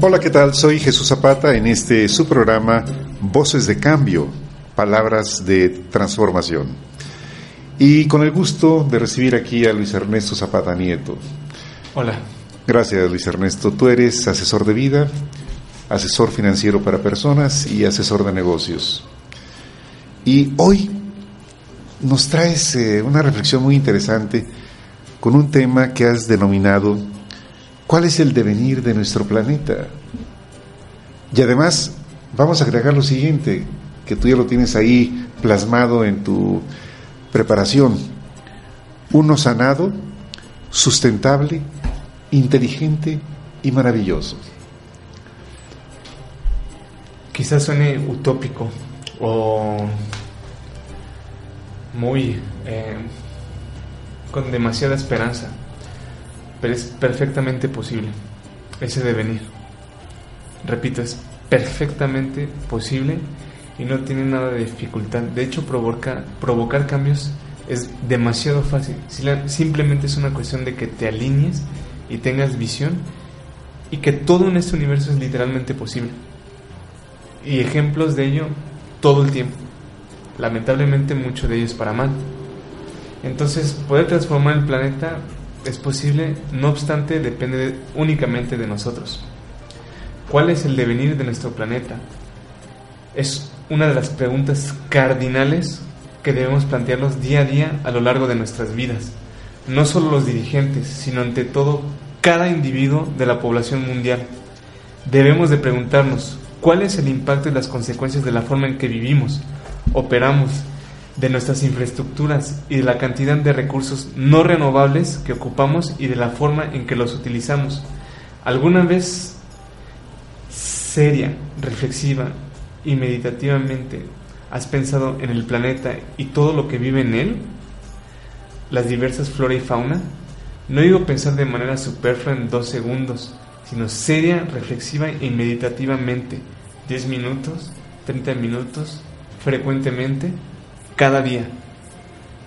Hola, ¿qué tal? Soy Jesús Zapata en este su programa Voces de Cambio, Palabras de Transformación. Y con el gusto de recibir aquí a Luis Ernesto Zapata Nieto. Hola. Gracias, Luis Ernesto. Tú eres asesor de vida, asesor financiero para personas y asesor de negocios. Y hoy nos traes eh, una reflexión muy interesante con un tema que has denominado ¿Cuál es el devenir de nuestro planeta? Y además, vamos a agregar lo siguiente, que tú ya lo tienes ahí plasmado en tu preparación. Uno sanado, sustentable, inteligente y maravilloso. Quizás suene utópico o muy eh, con demasiada esperanza pero es perfectamente posible ese devenir. Repito, es perfectamente posible y no tiene nada de dificultad. De hecho, provocar, cambios es demasiado fácil. Simplemente es una cuestión de que te alinees y tengas visión y que todo en este universo es literalmente posible. Y ejemplos de ello todo el tiempo. Lamentablemente mucho de ello es para mal. Entonces, poder transformar el planeta es posible, no obstante depende únicamente de nosotros. ¿Cuál es el devenir de nuestro planeta? Es una de las preguntas cardinales que debemos plantearnos día a día a lo largo de nuestras vidas. No solo los dirigentes, sino ante todo cada individuo de la población mundial. Debemos de preguntarnos cuál es el impacto y las consecuencias de la forma en que vivimos, operamos, de nuestras infraestructuras y de la cantidad de recursos no renovables que ocupamos y de la forma en que los utilizamos. ¿Alguna vez seria, reflexiva y meditativamente has pensado en el planeta y todo lo que vive en él? Las diversas flora y fauna. No digo pensar de manera superflua en dos segundos, sino seria, reflexiva y meditativamente. ¿10 minutos? ¿30 minutos? ¿Frecuentemente? cada día.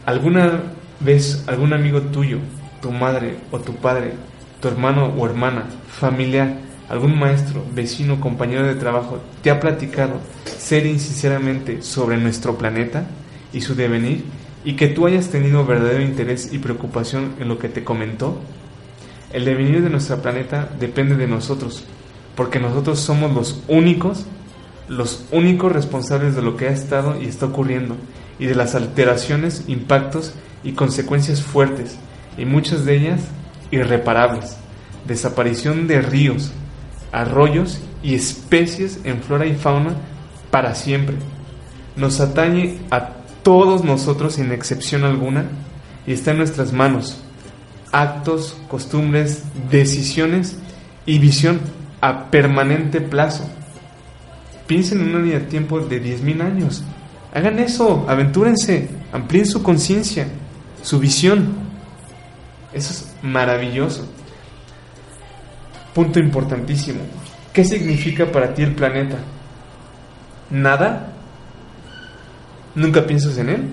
¿Alguna vez algún amigo tuyo, tu madre o tu padre, tu hermano o hermana, familiar, algún maestro, vecino, compañero de trabajo te ha platicado serio y sinceramente sobre nuestro planeta y su devenir y que tú hayas tenido verdadero interés y preocupación en lo que te comentó? El devenir de nuestro planeta depende de nosotros, porque nosotros somos los únicos, los únicos responsables de lo que ha estado y está ocurriendo y de las alteraciones, impactos y consecuencias fuertes, y muchas de ellas irreparables. Desaparición de ríos, arroyos y especies en flora y fauna para siempre. Nos atañe a todos nosotros sin excepción alguna y está en nuestras manos. Actos, costumbres, decisiones y visión a permanente plazo. Piensen en línea de tiempo de 10.000 años Hagan eso, aventúrense, amplíen su conciencia, su visión. Eso es maravilloso. Punto importantísimo. ¿Qué significa para ti el planeta? ¿Nada? ¿Nunca piensas en él?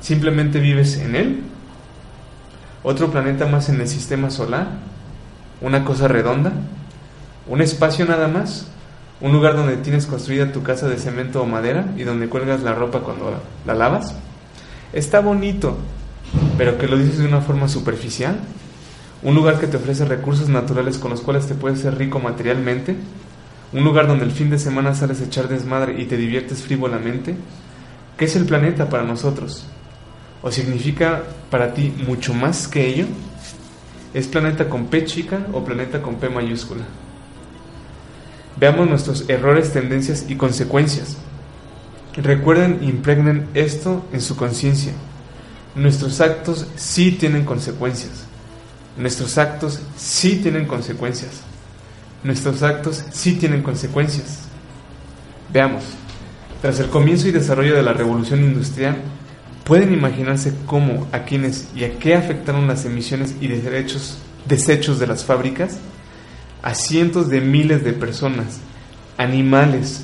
¿Simplemente vives en él? ¿Otro planeta más en el sistema solar? ¿Una cosa redonda? ¿Un espacio nada más? un lugar donde tienes construida tu casa de cemento o madera y donde cuelgas la ropa cuando la lavas. Está bonito, pero que lo dices de una forma superficial. Un lugar que te ofrece recursos naturales con los cuales te puedes ser rico materialmente. Un lugar donde el fin de semana sales a echar desmadre y te diviertes frívolamente. ¿Qué es el planeta para nosotros? ¿O significa para ti mucho más que ello? ¿Es planeta con P chica o planeta con P mayúscula? Veamos nuestros errores, tendencias y consecuencias. Recuerden e impregnen esto en su conciencia. Nuestros actos sí tienen consecuencias. Nuestros actos sí tienen consecuencias. Nuestros actos sí tienen consecuencias. Veamos. Tras el comienzo y desarrollo de la revolución industrial, ¿pueden imaginarse cómo, a quiénes y a qué afectaron las emisiones y desechos de las fábricas? A cientos de miles de personas, animales,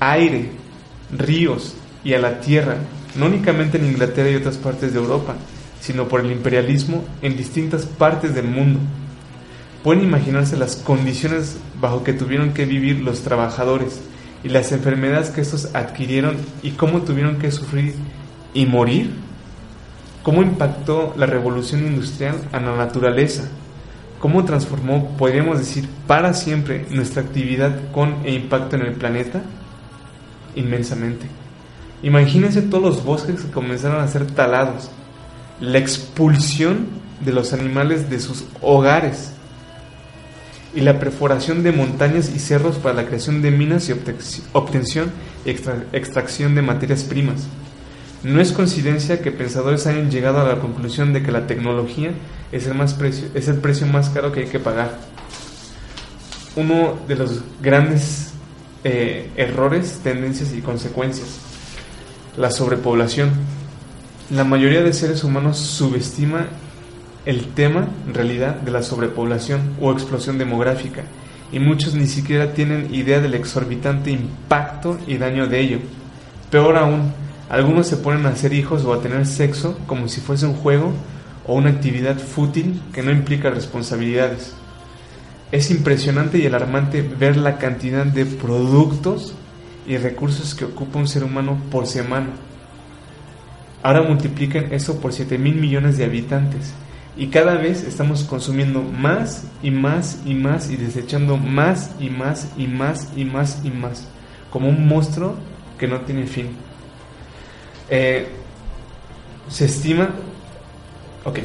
aire, ríos y a la tierra, no únicamente en Inglaterra y otras partes de Europa, sino por el imperialismo en distintas partes del mundo. Pueden imaginarse las condiciones bajo que tuvieron que vivir los trabajadores y las enfermedades que estos adquirieron y cómo tuvieron que sufrir y morir. ¿Cómo impactó la revolución industrial a la naturaleza? ¿Cómo transformó, podríamos decir, para siempre nuestra actividad con e impacto en el planeta? Inmensamente. Imagínense todos los bosques que comenzaron a ser talados, la expulsión de los animales de sus hogares y la perforación de montañas y cerros para la creación de minas y obtención y extracción de materias primas. No es coincidencia que pensadores hayan llegado a la conclusión de que la tecnología es el, más precio, es el precio más caro que hay que pagar. Uno de los grandes eh, errores, tendencias y consecuencias, la sobrepoblación. La mayoría de seres humanos subestima el tema, en realidad, de la sobrepoblación o explosión demográfica, y muchos ni siquiera tienen idea del exorbitante impacto y daño de ello. Peor aún, algunos se ponen a hacer hijos o a tener sexo como si fuese un juego o una actividad fútil que no implica responsabilidades. Es impresionante y alarmante ver la cantidad de productos y recursos que ocupa un ser humano por semana. Ahora multipliquen eso por 7 mil millones de habitantes. Y cada vez estamos consumiendo más y más y más y desechando más y más y más y más y más, como un monstruo que no tiene fin. Eh, se estima, ok,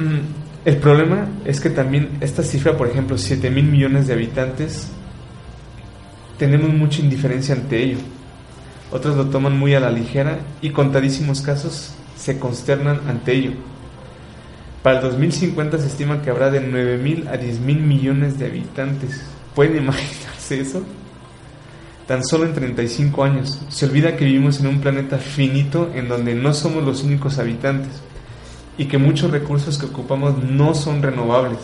mm, el problema es que también esta cifra, por ejemplo, 7 mil millones de habitantes, tenemos mucha indiferencia ante ello otros lo toman muy a la ligera y contadísimos casos se consternan ante ello. Para el 2050 se estima que habrá de 9 mil a 10 mil millones de habitantes. ¿Pueden imaginarse eso? Tan solo en 35 años. Se olvida que vivimos en un planeta finito en donde no somos los únicos habitantes y que muchos recursos que ocupamos no son renovables.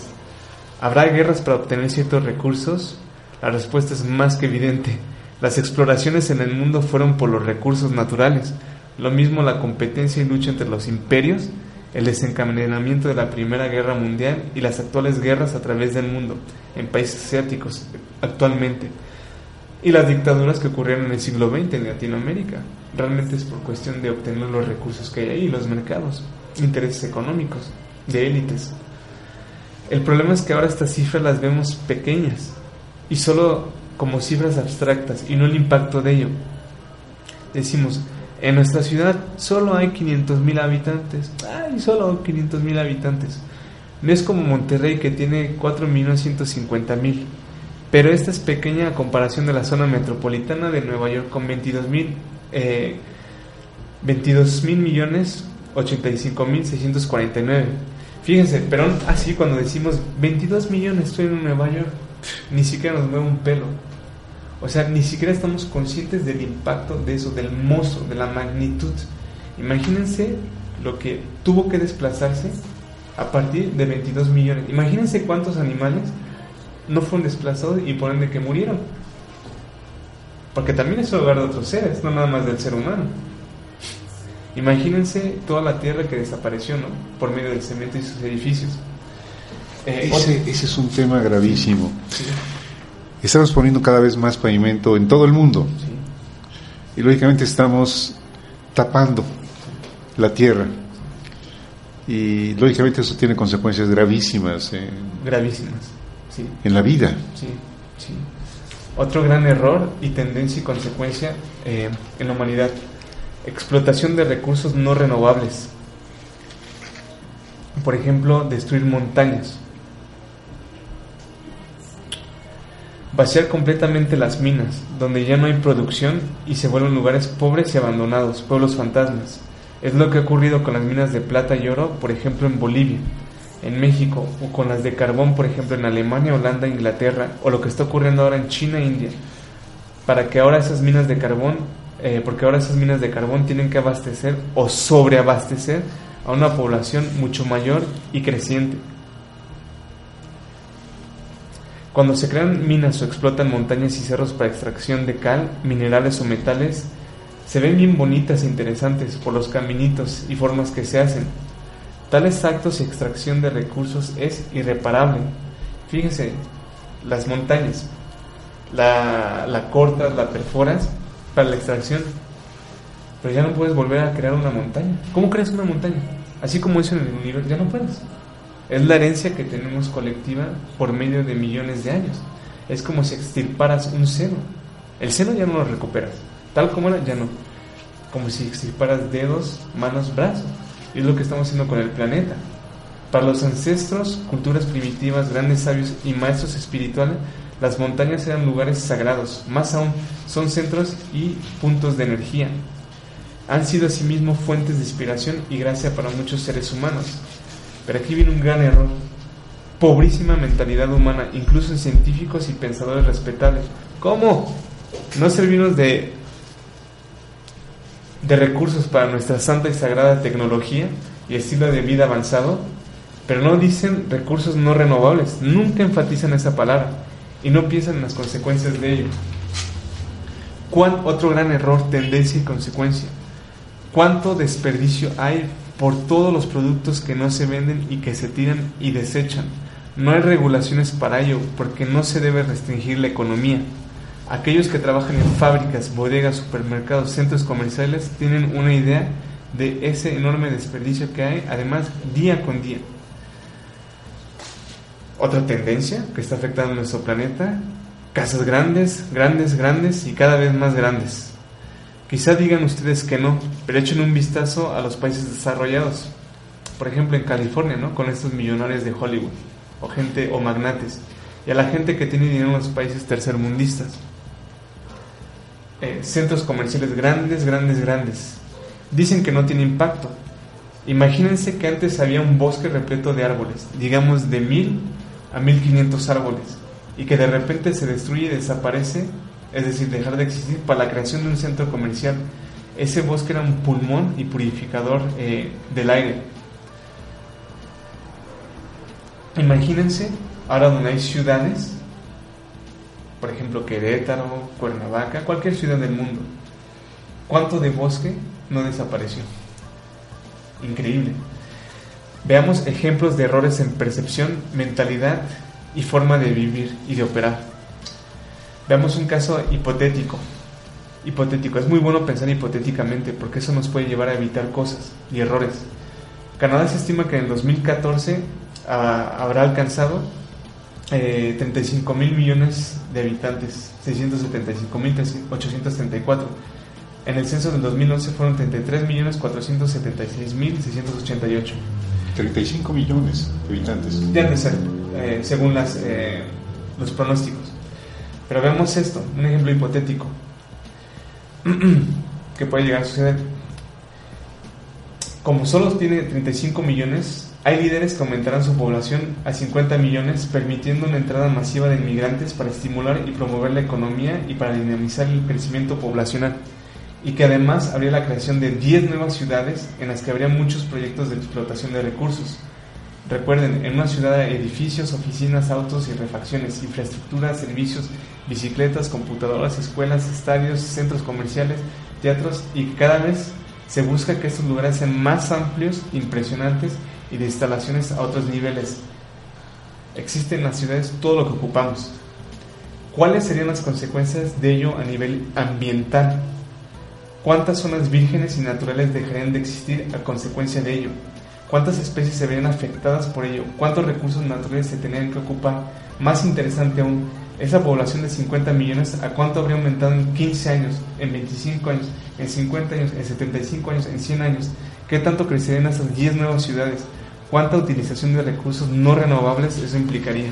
¿Habrá guerras para obtener ciertos recursos? La respuesta es más que evidente las exploraciones en el mundo fueron por los recursos naturales, lo mismo la competencia y lucha entre los imperios, el desencadenamiento de la Primera Guerra Mundial y las actuales guerras a través del mundo, en países asiáticos actualmente, y las dictaduras que ocurrieron en el siglo XX en Latinoamérica. Realmente es por cuestión de obtener los recursos que hay ahí, los mercados, intereses económicos, de élites. El problema es que ahora estas cifras las vemos pequeñas y solo como cifras abstractas y no el impacto de ello. Decimos, en nuestra ciudad solo hay 500 mil habitantes. Ay, solo 500 mil habitantes. No es como Monterrey que tiene 4.150.000. Pero esta es pequeña a comparación de la zona metropolitana de Nueva York con 22 mil eh, 22 mil millones 85 mil 649. Fíjense, pero así cuando decimos 22 millones estoy en Nueva York, ni siquiera nos mueve un pelo. O sea, ni siquiera estamos conscientes del impacto de eso, del monstruo, de la magnitud. Imagínense lo que tuvo que desplazarse a partir de 22 millones. Imagínense cuántos animales no fueron desplazados y por ende que murieron. Porque también es hogar de otros seres, no nada más del ser humano. Imagínense toda la tierra que desapareció, ¿no? Por medio del cemento y sus edificios. Eh, ese, es un tema gravísimo. estamos poniendo cada vez más pavimento en todo el mundo. Sí. Y lógicamente estamos tapando la tierra. Y lógicamente eso tiene consecuencias gravísimas en, Gravísimas. Sí. en la vida. Sí, sí. Otro gran error y tendencia y consecuencia eh, en la humanidad. Explotación de recursos no renovables. Por ejemplo, destruir montañas. Vaciar completamente las minas, donde ya no hay producción y se vuelven lugares pobres y abandonados, pueblos fantasmas. Es lo que ha ocurrido con las minas de plata y oro, por ejemplo, en Bolivia, en México, o con las de carbón, por ejemplo, en Alemania, Holanda, Inglaterra, o lo que está ocurriendo ahora en China e India. Para que ahora esas minas de carbón, eh, porque ahora esas minas de carbón tienen que abastecer o sobreabastecer a una población mucho mayor y creciente. Cuando se crean minas o explotan montañas y cerros para extracción de cal, minerales o metales, se ven bien bonitas e interesantes por los caminitos y formas que se hacen. Tales actos y extracción de recursos es irreparable. Fíjense, las montañas, la, la cortas, la perforas para la extracción, pero ya no puedes volver a crear una montaña. ¿Cómo creas una montaña? Así como eso en el universo, ya no puedes. Es la herencia que tenemos colectiva por medio de millones de años. Es como si extirparas un seno. El seno ya no lo recuperas. Tal como era, ya no. Como si extirparas dedos, manos, brazos. Y es lo que estamos haciendo con el planeta. Para los ancestros, culturas primitivas, grandes sabios y maestros espirituales, las montañas eran lugares sagrados. Más aún, son centros y puntos de energía. Han sido asimismo fuentes de inspiración y gracia para muchos seres humanos. Pero aquí viene un gran error. Pobrísima mentalidad humana, incluso en científicos y pensadores respetables. ¿Cómo? No servirnos de, de recursos para nuestra santa y sagrada tecnología y estilo de vida avanzado, pero no dicen recursos no renovables. Nunca enfatizan esa palabra y no piensan en las consecuencias de ello. ¿Cuál otro gran error, tendencia y consecuencia? ¿Cuánto desperdicio hay por todos los productos que no se venden y que se tiran y desechan. No hay regulaciones para ello porque no se debe restringir la economía. Aquellos que trabajan en fábricas, bodegas, supermercados, centros comerciales tienen una idea de ese enorme desperdicio que hay, además día con día. Otra tendencia que está afectando a nuestro planeta, casas grandes, grandes, grandes y cada vez más grandes. Quizá digan ustedes que no, pero echen un vistazo a los países desarrollados. Por ejemplo, en California, ¿no? Con estos millonarios de Hollywood, o gente, o magnates, y a la gente que tiene dinero en los países tercermundistas. Eh, centros comerciales grandes, grandes, grandes. Dicen que no tiene impacto. Imagínense que antes había un bosque repleto de árboles, digamos de mil a mil quinientos árboles, y que de repente se destruye y desaparece es decir, dejar de existir para la creación de un centro comercial. Ese bosque era un pulmón y purificador eh, del aire. Imagínense, ahora donde hay ciudades, por ejemplo Querétaro, Cuernavaca, cualquier ciudad del mundo, ¿cuánto de bosque no desapareció? Increíble. Veamos ejemplos de errores en percepción, mentalidad y forma de vivir y de operar. Veamos un caso hipotético. Hipotético. Es muy bueno pensar hipotéticamente porque eso nos puede llevar a evitar cosas y errores. Canadá se estima que en el 2014 ah, habrá alcanzado eh, 35 mil millones de habitantes, 675 mil 834. En el censo del 2011 fueron 33 millones 476 mil 688. 35 millones de habitantes. De ser, eh, según las, eh, los pronósticos. Pero veamos esto, un ejemplo hipotético que puede llegar a suceder. Como solo tiene 35 millones, hay líderes que aumentarán su población a 50 millones, permitiendo una entrada masiva de inmigrantes para estimular y promover la economía y para dinamizar el crecimiento poblacional. Y que además habría la creación de 10 nuevas ciudades en las que habría muchos proyectos de explotación de recursos. Recuerden, en una ciudad hay edificios, oficinas, autos y refacciones, infraestructura, servicios, bicicletas, computadoras, escuelas, estadios, centros comerciales, teatros y cada vez se busca que estos lugares sean más amplios, impresionantes y de instalaciones a otros niveles. Existe en las ciudades todo lo que ocupamos. ¿Cuáles serían las consecuencias de ello a nivel ambiental? ¿Cuántas zonas vírgenes y naturales dejarían de existir a consecuencia de ello? ¿Cuántas especies se verían afectadas por ello? ¿Cuántos recursos naturales se tendrían que ocupar? Más interesante aún, esa población de 50 millones, ¿a cuánto habría aumentado en 15 años, en 25 años, en 50 años, en 75 años, en 100 años? ¿Qué tanto crecerían esas 10 nuevas ciudades? ¿Cuánta utilización de recursos no renovables eso implicaría?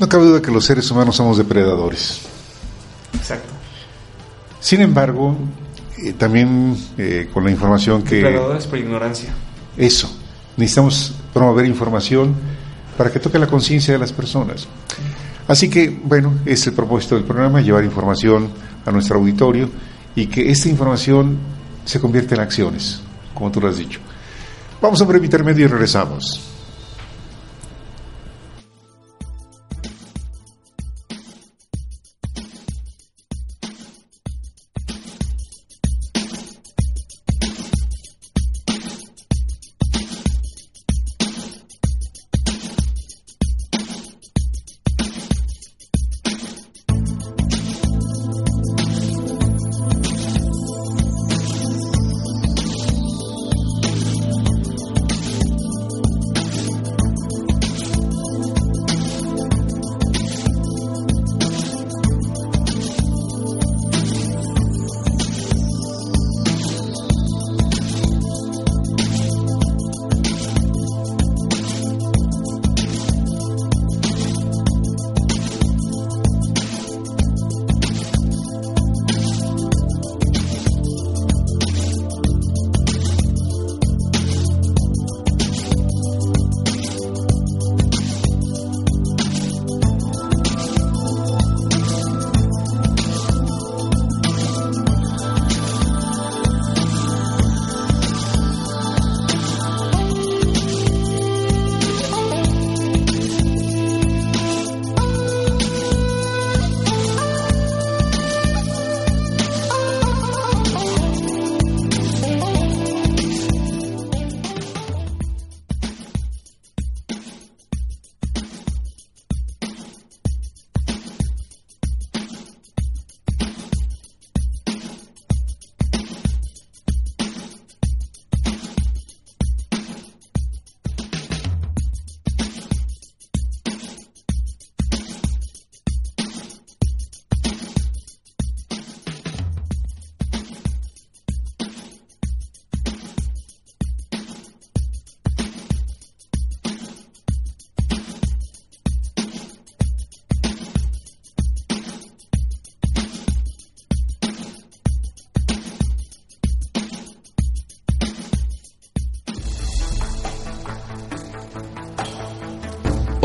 No cabe duda que los seres humanos somos depredadores. Exacto. Sin embargo, eh, también eh, con la información que... Depredadores por ignorancia. Eso. Necesitamos promover información para que toque la conciencia de las personas. Así que, bueno, es el propósito del programa, llevar información a nuestro auditorio y que esta información se convierta en acciones, como tú lo has dicho. Vamos a un breve intermedio y regresamos.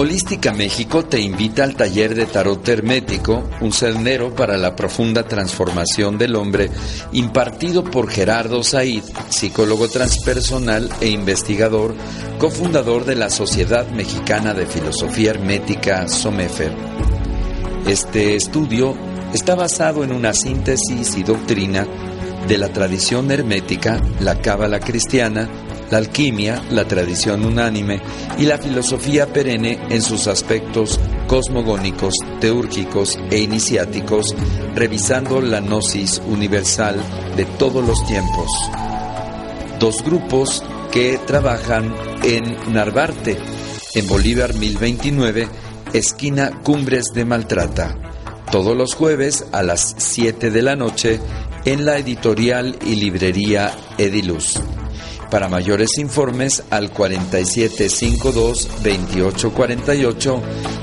Holística México te invita al taller de tarot hermético, un sendero para la profunda transformación del hombre, impartido por Gerardo Said, psicólogo transpersonal e investigador, cofundador de la Sociedad Mexicana de Filosofía Hermética, SOMEFER. Este estudio está basado en una síntesis y doctrina de la tradición hermética, la cábala cristiana, la alquimia, la tradición unánime y la filosofía perenne en sus aspectos cosmogónicos, teúrgicos e iniciáticos, revisando la gnosis universal de todos los tiempos. Dos grupos que trabajan en Narvarte, en Bolívar 1029, esquina Cumbres de Maltrata, todos los jueves a las 7 de la noche en la editorial y librería Ediluz. Para mayores informes al 4752-2848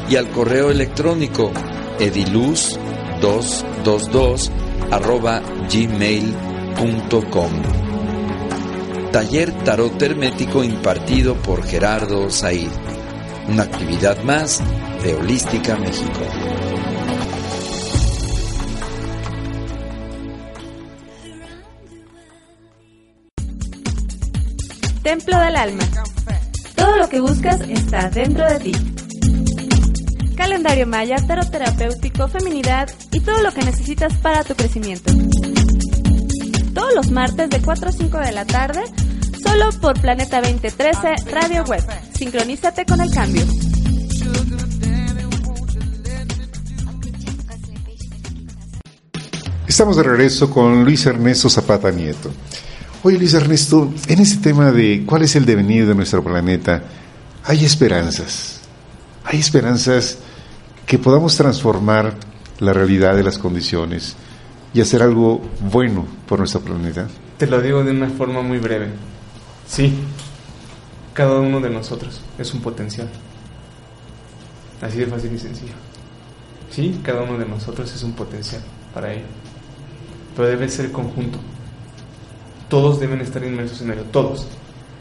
y al correo electrónico ediluz222 arroba gmail.com. Taller Tarot Hermético impartido por Gerardo Said. Una actividad más de Holística México. Templo del Alma. Todo lo que buscas está dentro de ti. Calendario Maya, taroterapéutico, feminidad y todo lo que necesitas para tu crecimiento. Todos los martes de 4 a 5 de la tarde, solo por Planeta 2013 Radio Web. Sincronízate con el cambio. Estamos de regreso con Luis Ernesto Zapata Nieto. Oye Luis Ernesto, en ese tema de cuál es el devenir de nuestro planeta, hay esperanzas. Hay esperanzas que podamos transformar la realidad de las condiciones y hacer algo bueno por nuestro planeta. Te lo digo de una forma muy breve. Sí, cada uno de nosotros es un potencial. Así de fácil y sencillo. Sí, cada uno de nosotros es un potencial para ello. Pero debe ser conjunto. Todos deben estar inmersos en ello, todos.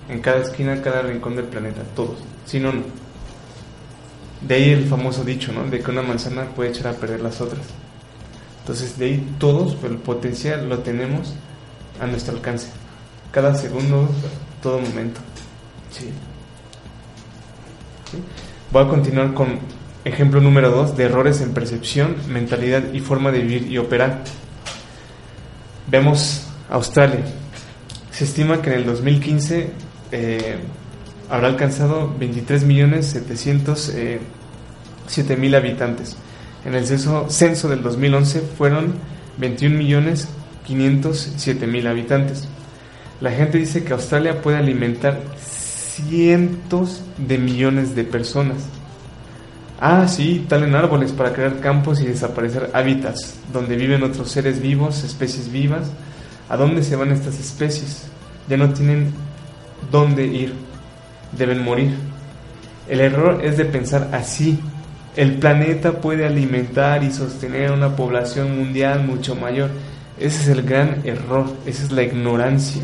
En cada esquina, cada rincón del planeta, todos. Si no, no. De ahí el famoso dicho, ¿no? De que una manzana puede echar a perder las otras. Entonces, de ahí todos, el potencial lo tenemos a nuestro alcance. Cada segundo, todo momento. Sí. ¿Sí? Voy a continuar con ejemplo número 2 de errores en percepción, mentalidad y forma de vivir y operar. Vemos Australia. Se estima que en el 2015 eh, habrá alcanzado 23.707.000 mil habitantes. En el censo, censo del 2011 fueron 21.507.000 habitantes. La gente dice que Australia puede alimentar cientos de millones de personas. Ah, sí, talen árboles para crear campos y desaparecer hábitats donde viven otros seres vivos, especies vivas. ¿A dónde se van estas especies? Ya no tienen dónde ir, deben morir. El error es de pensar así. El planeta puede alimentar y sostener una población mundial mucho mayor. Ese es el gran error, esa es la ignorancia,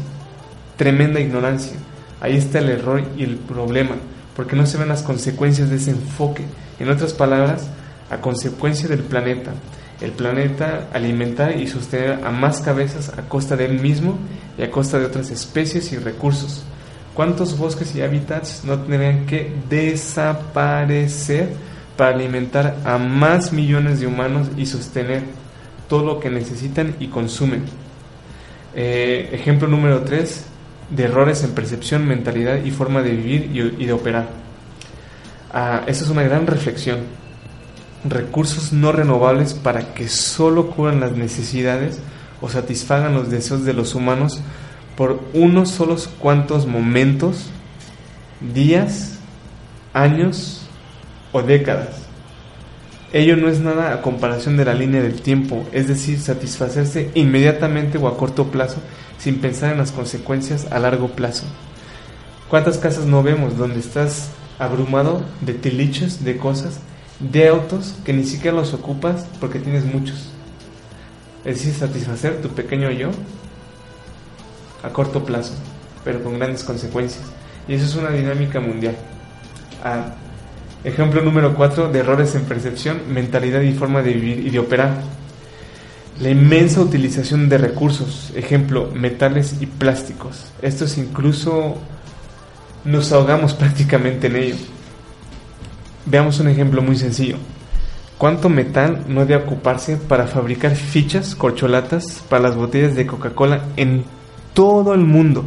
tremenda ignorancia. Ahí está el error y el problema, porque no se ven las consecuencias de ese enfoque. En otras palabras, a consecuencia del planeta, el planeta alimentar y sostener a más cabezas a costa de él mismo y a costa de otras especies y recursos. ¿Cuántos bosques y hábitats no tendrían que desaparecer para alimentar a más millones de humanos y sostener todo lo que necesitan y consumen? Eh, ejemplo número 3 de errores en percepción, mentalidad y forma de vivir y, de operar. Ah, esa es una gran reflexión. Recursos no renovables para que solo cubran las necesidades o satisfagan los deseos de los humanos por unos solos cuantos momentos, días, años o décadas. Ello no es nada a comparación de la línea del tiempo, es decir, satisfacerse inmediatamente o a corto plazo sin pensar en las consecuencias a largo plazo. ¿Cuántas casas no vemos donde estás abrumado de tiliches, de cosas, de autos que ni siquiera los ocupas porque tienes muchos? Es decir, satisfacer tu pequeño yo a corto plazo, pero con grandes consecuencias. Y eso es una dinámica mundial. Ah, ejemplo número 4 de errores en percepción, mentalidad y forma de vivir y de operar. La inmensa utilización de recursos, ejemplo, metales y plásticos. Estos incluso nos ahogamos prácticamente en ello. Veamos un ejemplo muy sencillo. ¿Cuánto metal no debe ocuparse para fabricar fichas, corcholatas para las botellas de Coca-Cola en todo el mundo?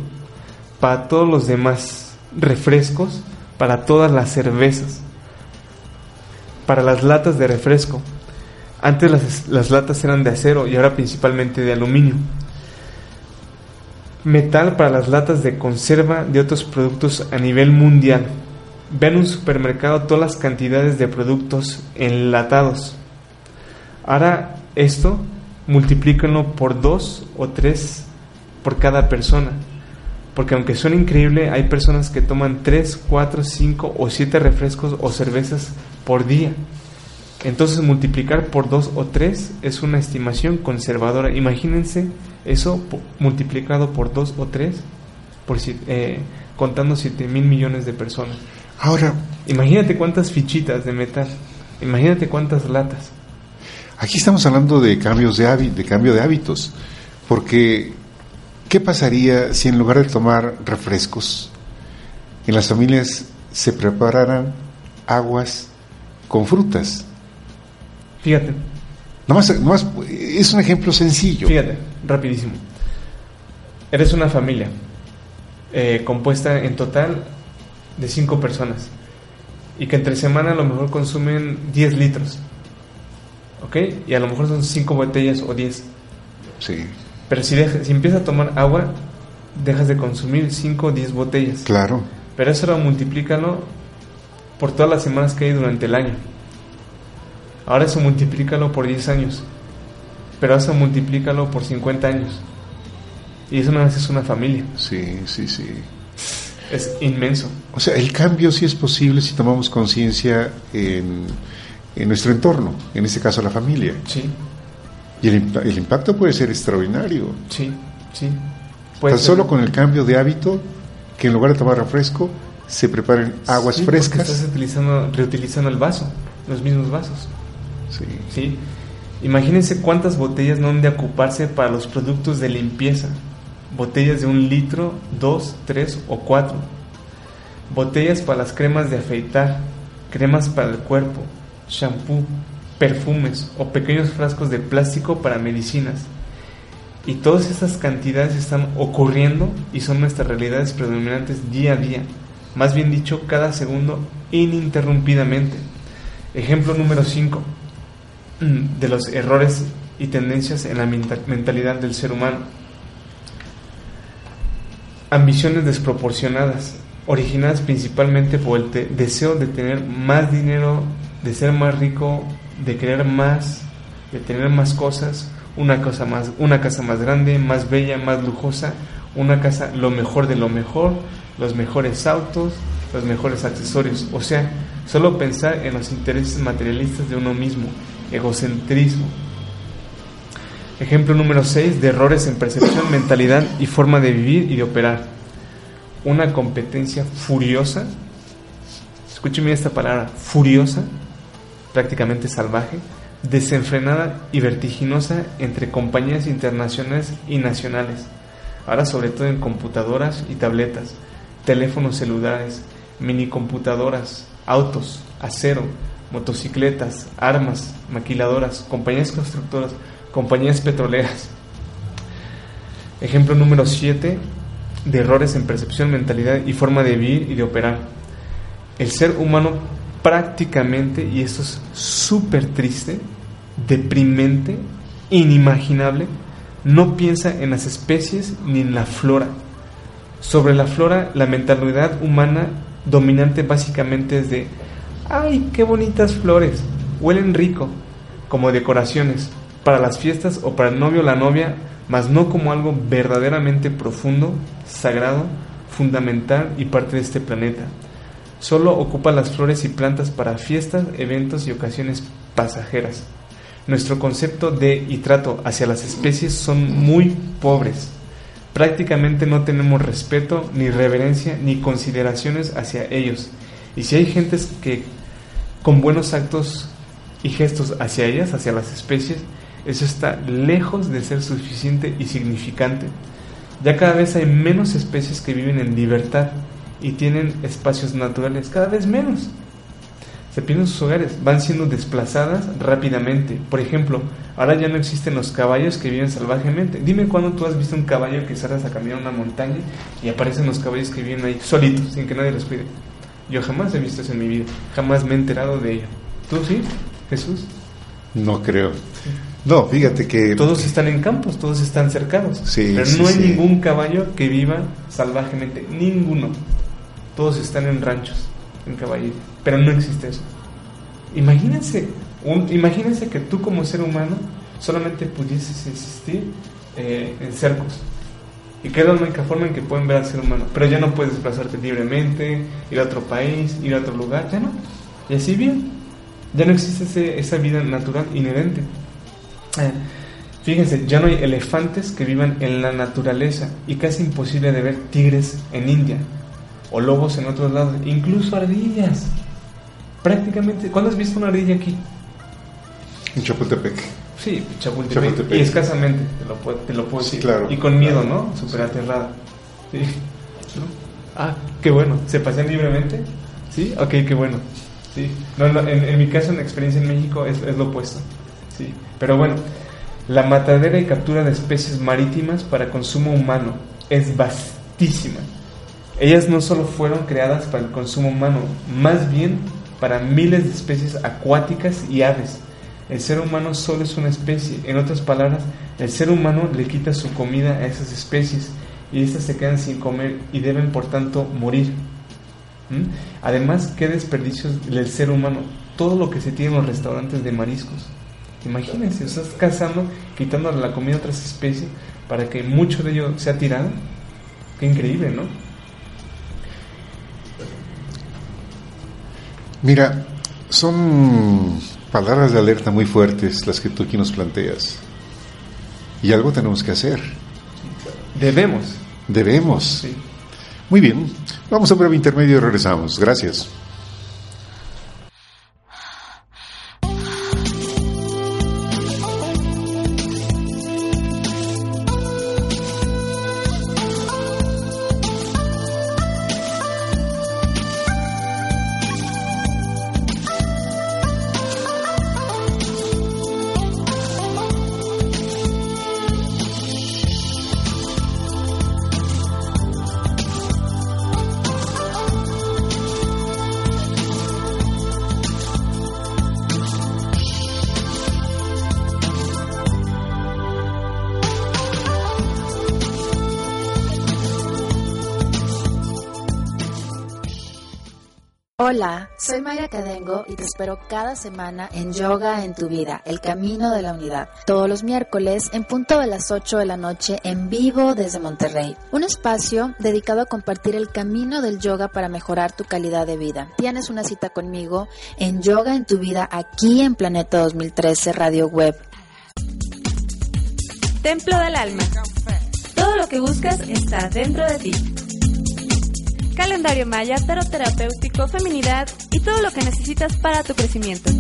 Para todos los demás refrescos, para todas las cervezas, para las latas de refresco. Antes las, las latas eran de acero y ahora principalmente de aluminio metal para las latas de conserva de otros productos a nivel mundial. Ven un supermercado todas las cantidades de productos enlatados. Ahora esto multiplíquenlo por dos o tres por cada persona. Porque aunque suene increíble, hay personas que toman tres, cuatro, cinco o siete refrescos o cervezas por día. Entonces multiplicar por dos o tres es una estimación conservadora. Imagínense eso multiplicado por dos o tres, por, eh, contando 7 mil millones de personas. Ahora, imagínate cuántas fichitas de metal, imagínate cuántas latas. Aquí estamos hablando de cambios de, de cambio de hábitos, porque ¿qué pasaría si en lugar de tomar refrescos, en las familias se prepararan aguas con frutas? Fíjate. Nomás, nomás, es un ejemplo sencillo. Fíjate, rapidísimo. Eres una familia eh, compuesta en total de cinco personas y que entre semana a lo mejor consumen 10 litros. ¿Ok? Y a lo mejor son cinco botellas o 10. Sí, Pero si, deja- si empiezas a tomar agua, dejas de consumir 5 o 10 botellas. claro. Pero eso ahora multiplícalo por todas las semanas que hay durante el año. Ahora eso multiplícalo por 10 años. Pero eso multiplícalo por 50 años. Y eso más es una familia. Sí, sí, sí. Es inmenso. O sea, el cambio sí es posible si tomamos conciencia en, en nuestro entorno, en este caso la familia. Sí, Y el, el impacto puede ser extraordinario. sí, sí. Puede Tan ser- solo con el cambio de hábito, que en lugar de tomar refresco, se preparen aguas Sí, frescas. Estás utilizando, reutilizando el vaso, los mismos vasos. Sí, ¿sí? Imagínense cuántas botellas no han de ocuparse para los productos de limpieza. Botellas de un litro, dos, tres o cuatro. Botellas para las cremas de afeitar, cremas para el cuerpo, shampoo, perfumes o pequeños frascos de plástico para medicinas. Y todas esas cantidades están ocurriendo y son nuestras realidades predominantes día a día. Más bien dicho, cada segundo ininterrumpidamente. Ejemplo número 5 de los errores y tendencias en la menta- mentalidad del ser humano. Ambiciones desproporcionadas, originadas principalmente por el deseo de tener más dinero, de ser más rico, de querer más, de tener más cosas, una cosa más, una casa más grande, más bella, más lujosa, una casa lo mejor de lo mejor, los mejores autos, los mejores accesorios, o sea, solo pensar en los intereses materialistas de uno mismo, egocentrismo. Ejemplo número 6 de errores en percepción, mentalidad y forma de vivir y de operar. Una competencia furiosa, escúcheme esta palabra, furiosa, prácticamente salvaje, desenfrenada y vertiginosa entre compañías internacionales y nacionales. Ahora sobre todo en computadoras y tabletas, teléfonos celulares, minicomputadoras, autos, acero, motocicletas, armas, maquiladoras, compañías constructoras, compañías petroleras. Ejemplo número 7 de errores en percepción, mentalidad y forma de vivir y de operar. El ser humano prácticamente, y esto es súper triste, deprimente, inimaginable, no piensa en las especies ni en la flora. Sobre la flora, la mentalidad humana dominante básicamente es de, ¡ay, qué bonitas flores! Huelen rico, como decoraciones, para las fiestas o para el novio o la novia, mas no como algo verdaderamente profundo, sagrado, fundamental y parte de este planeta. Solo ocupa las flores y plantas para fiestas, eventos y ocasiones pasajeras. Nuestro concepto de y trato hacia las especies son muy pobres. Prácticamente no tenemos respeto, ni reverencia, ni consideraciones hacia ellos. Y si hay gentes que con buenos actos y gestos hacia ellas, hacia las especies, eso está lejos de ser suficiente y significante. Ya cada vez hay menos especies que viven en libertad y tienen espacios naturales, cada vez menos. Se pierden sus hogares, van siendo desplazadas rápidamente. Por ejemplo, ahora ya no existen los caballos que viven salvajemente. Dime cuándo tú has visto un caballo que sales a caminar una montaña y aparecen los caballos que viven ahí solitos, sin que nadie los cuide. Yo jamás he visto eso en mi vida, jamás me he enterado de ello. ¿Tú sí, Jesús? no creo. No, fíjate que... Todos están en campos, todos están cercados. Sí, pero sí, no hay sí. ningún caballo que viva salvajemente, ninguno. Todos están en ranchos, en caballería. Pero no existe eso. Imagínense, un- imagínense que tú como ser humano solamente pudieses existir eh, en cercos. Y que es la única forma en que pueden ver al ser humano. Pero ya no puedes desplazarte libremente, ir a otro país, ir a otro lugar, ya no. Y así bien. Ya no existe ese- esa vida natural inherente. Eh, Fíjense, ya no hay elefantes que vivan en la naturaleza y casi imposible de ver tigres en India o lobos en otros lados, incluso ardillas. Prácticamente, ¿cuándo has visto una ardilla aquí? En Chapultepec. Sí, Chapultepec. Chapultepec. Y escasamente, te lo puedo, te lo puedo Sí, decir. claro. Y con miedo, ¿no? Súper aterrada. Sí. ¿No? Ah, qué bueno. ¿Se pasean libremente? Sí, ok, qué bueno. Sí. No, no, en, en mi caso, en experiencia en México, es, es lo opuesto. Sí. Pero bueno, la matadera y captura de especies marítimas para consumo humano es vastísima. Ellas no solo fueron creadas para el consumo humano, más bien para miles de especies acuáticas y aves. El ser humano solo es una especie, en otras palabras, El ser humano le quita su comida a esas especies y estas se quedan sin comer y deben por tanto morir. ¿Mm? Además, qué desperdicios del ser humano, todo lo que se tiene en los restaurantes de mariscos. Imagínense, estás cazando, quitándole la comida a otras especies para que mucho de ello sea tirado. Qué increíble, ¿no? Mira, son palabras de alerta muy fuertes las que tú aquí nos planteas. Y algo tenemos que hacer. Debemos. Debemos. Sí. Muy bien, vamos a un breve intermedio y regresamos. Gracias. Hola, soy Mayra Cadengo y te espero cada semana en Yoga en tu vida, el camino de la unidad. Todos los miércoles en punto de las 8 de la noche en vivo desde Monterrey. Un espacio dedicado a compartir el camino del yoga para mejorar tu calidad de vida. Tienes una cita conmigo en Yoga en tu vida aquí en Planeta 2013 Radio Web. Templo del Alma. Todo lo que buscas está dentro de ti. Calendario Maya, tarot terapéutico, feminidad y todo lo que necesitas para tu crecimiento.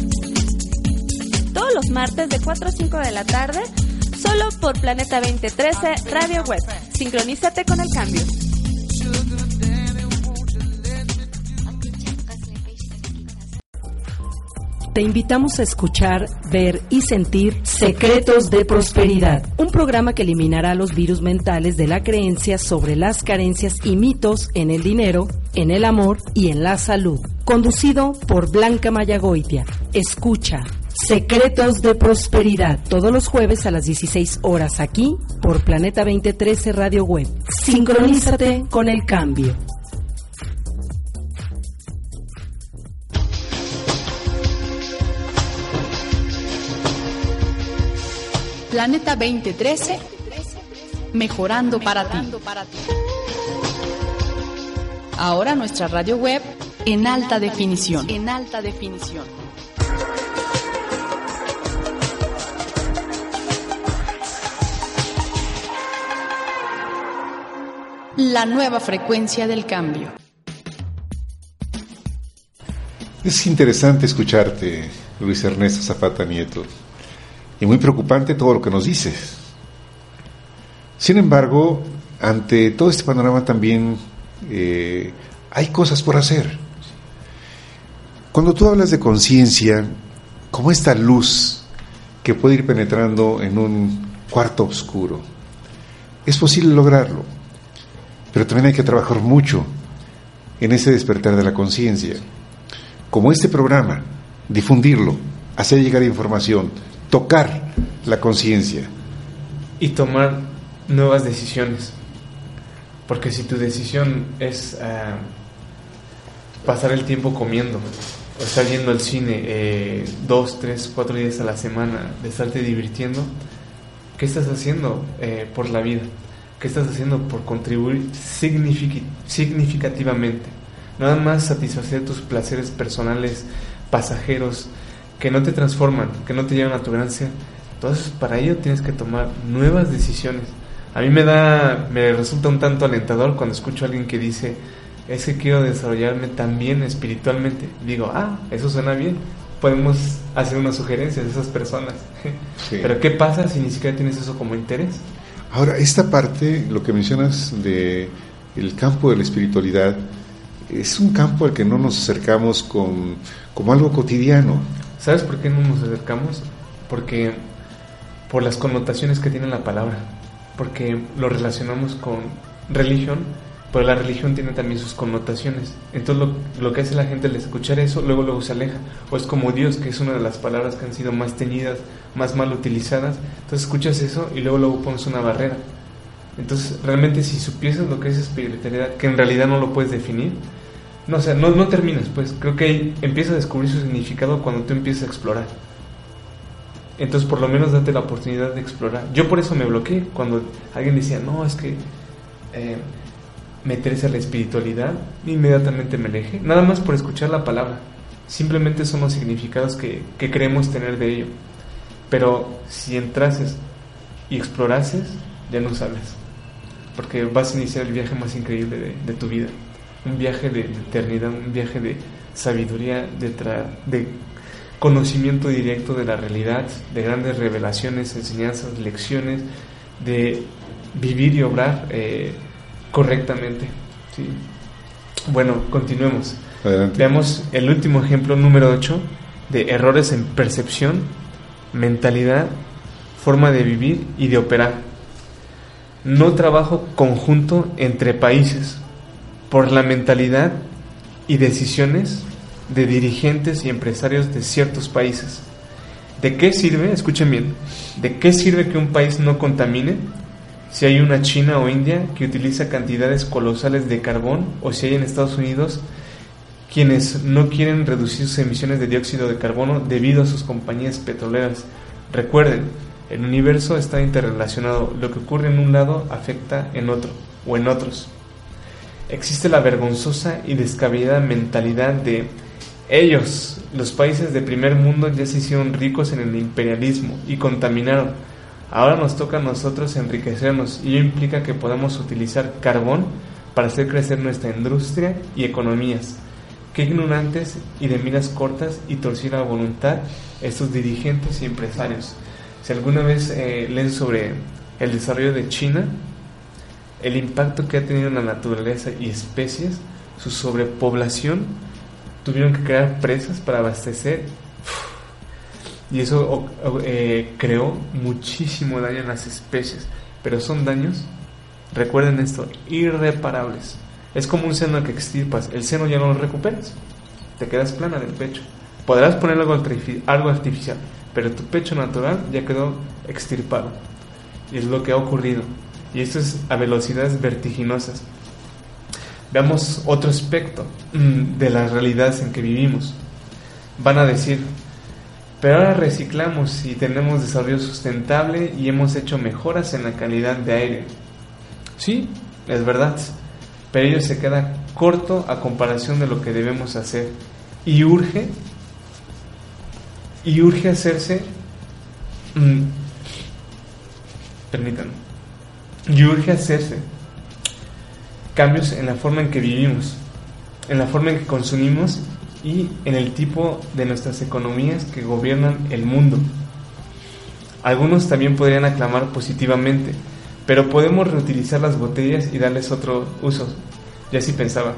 Todos los martes de 4 a 5 de la tarde, solo por Planeta 2013 Radio Web. Sincronízate con el cambio. Te invitamos a escuchar, ver y sentir Secretos de Prosperidad, un programa que eliminará los virus mentales de la creencia sobre las carencias y mitos en el dinero, en el amor y en la salud. Conducido por Blanca Mayagoitia. Escucha Secretos de Prosperidad todos los jueves a las 16 horas aquí por Planeta 2013 Radio Web. Sincronízate con el cambio. Planeta 2013, mejorando para ti. Ahora nuestra radio web en alta definición. En alta definición. La nueva frecuencia del cambio. Es interesante escucharte, Luis Ernesto Zapata Nieto, y muy preocupante todo lo que nos dices. Sin embargo, ante todo este panorama también eh, hay cosas por hacer. Cuando tú hablas de conciencia, como esta luz que puede ir penetrando en un cuarto oscuro, es posible lograrlo, pero también hay que trabajar mucho en ese despertar de la conciencia. Como este programa, difundirlo, hacer llegar información, tocar la conciencia. Y tomar nuevas decisiones. Porque si tu decisión es ah, pasar el tiempo comiendo, o estar yendo al cine eh, dos, tres, cuatro días a la semana, de estarte divirtiendo, ¿qué estás haciendo eh, por la vida? ¿Qué estás haciendo por contribuir significativamente? Nada más satisfacer tus placeres personales, pasajeros, que no te transforman, que no te llevan a tu gran ser. Entonces, para ello tienes que tomar nuevas decisiones. A mí me da, me resulta un tanto alentador cuando escucho a alguien que dice, es que quiero desarrollarme también espiritualmente. Digo, ah, eso suena bien. Podemos hacer unas sugerencias a esas personas. Sí. Pero ¿qué pasa si ni siquiera tienes eso como interés? Ahora, esta parte, lo que mencionas de el campo de la espiritualidad, es un campo al que no nos acercamos con, como algo cotidiano. ¿Sabes por qué no nos acercamos? Porque por las connotaciones que tiene la palabra. Porque lo relacionamos con religión pero la religión tiene también sus connotaciones. Entonces lo, lo, que hace la gente al escuchar eso, luego luego se aleja. O es como Dios, que es una de las palabras que han sido más teñidas, más mal utilizadas. Entonces escuchas eso y luego luego pones una barrera. Entonces realmente si supieses lo que es espiritualidad, que en realidad no lo puedes definir, no, sea, no, terminas, pues creo que empieza a descubrir su significado cuando tú empiezas a explorar. Entonces por lo menos date la oportunidad de explorar. Yo por eso me bloqueé cuando alguien decía, no, es que... Eh, meterse a la espiritualidad, inmediatamente me aleje, nada más por escuchar la palabra. Simplemente son los significados que, que creemos tener de ello. Pero si entrases y explorases, ya no sabes. Porque vas a iniciar el viaje más increíble de, tu vida. Un viaje de, eternidad, un viaje de sabiduría, de, de conocimiento directo de la realidad, de grandes revelaciones, enseñanzas, lecciones, de vivir y obrar. Eh, correctamente. ¿sí? Bueno, continuemos. Veamos el último ejemplo, número 8, de errores en percepción, mentalidad, forma de vivir y de operar. No trabajo conjunto entre países por la mentalidad y decisiones de dirigentes y empresarios de ciertos países. ¿De qué sirve? Escuchen bien. ¿De qué sirve que un país no contamine si hay una China o India que utiliza cantidades colosales de carbón o si hay en Estados Unidos quienes no quieren reducir sus emisiones de dióxido de carbono debido a sus compañías petroleras. Recuerden, el universo está interrelacionado, lo que ocurre en un lado afecta en otro o en otros. Existe la vergonzosa y descabellada mentalidad de ellos, los países de primer mundo ya se hicieron ricos en el imperialismo y contaminaron Ahora nos toca a nosotros enriquecernos y ello implica que podamos utilizar carbón para hacer crecer nuestra industria y economías. Qué ignorantes y de miras cortas y torcida voluntad estos dirigentes y empresarios. Si alguna vez eh, leen sobre el desarrollo de China, el impacto que ha tenido en la naturaleza y especies, su sobrepoblación, tuvieron que crear presas para abastecer y eso eh, creó muchísimo daño en las especies. Pero son daños, recuerden esto, irreparables. Es como un seno que extirpas, el seno ya no lo recuperas, te quedas plana del pecho. Podrás poner algo, algo artificial, pero tu pecho natural ya quedó extirpado. Y es lo que ha ocurrido. Y esto es a velocidades vertiginosas. Veamos otro aspecto mm, de las realidades en que vivimos. Van a decir, pero ahora reciclamos y tenemos desarrollo sustentable y hemos hecho mejoras en la calidad de aire. Sí, es verdad, pero ello se queda corto a comparación de lo que debemos hacer y urge y urge hacerse mm, permítanme y urge hacerse cambios en la forma en que vivimos en la forma en que consumimos y en el tipo de nuestras economías que gobiernan el mundo. Algunos también podrían aclamar positivamente, pero podemos reutilizar las botellas y darles otro uso. Y así pensaba.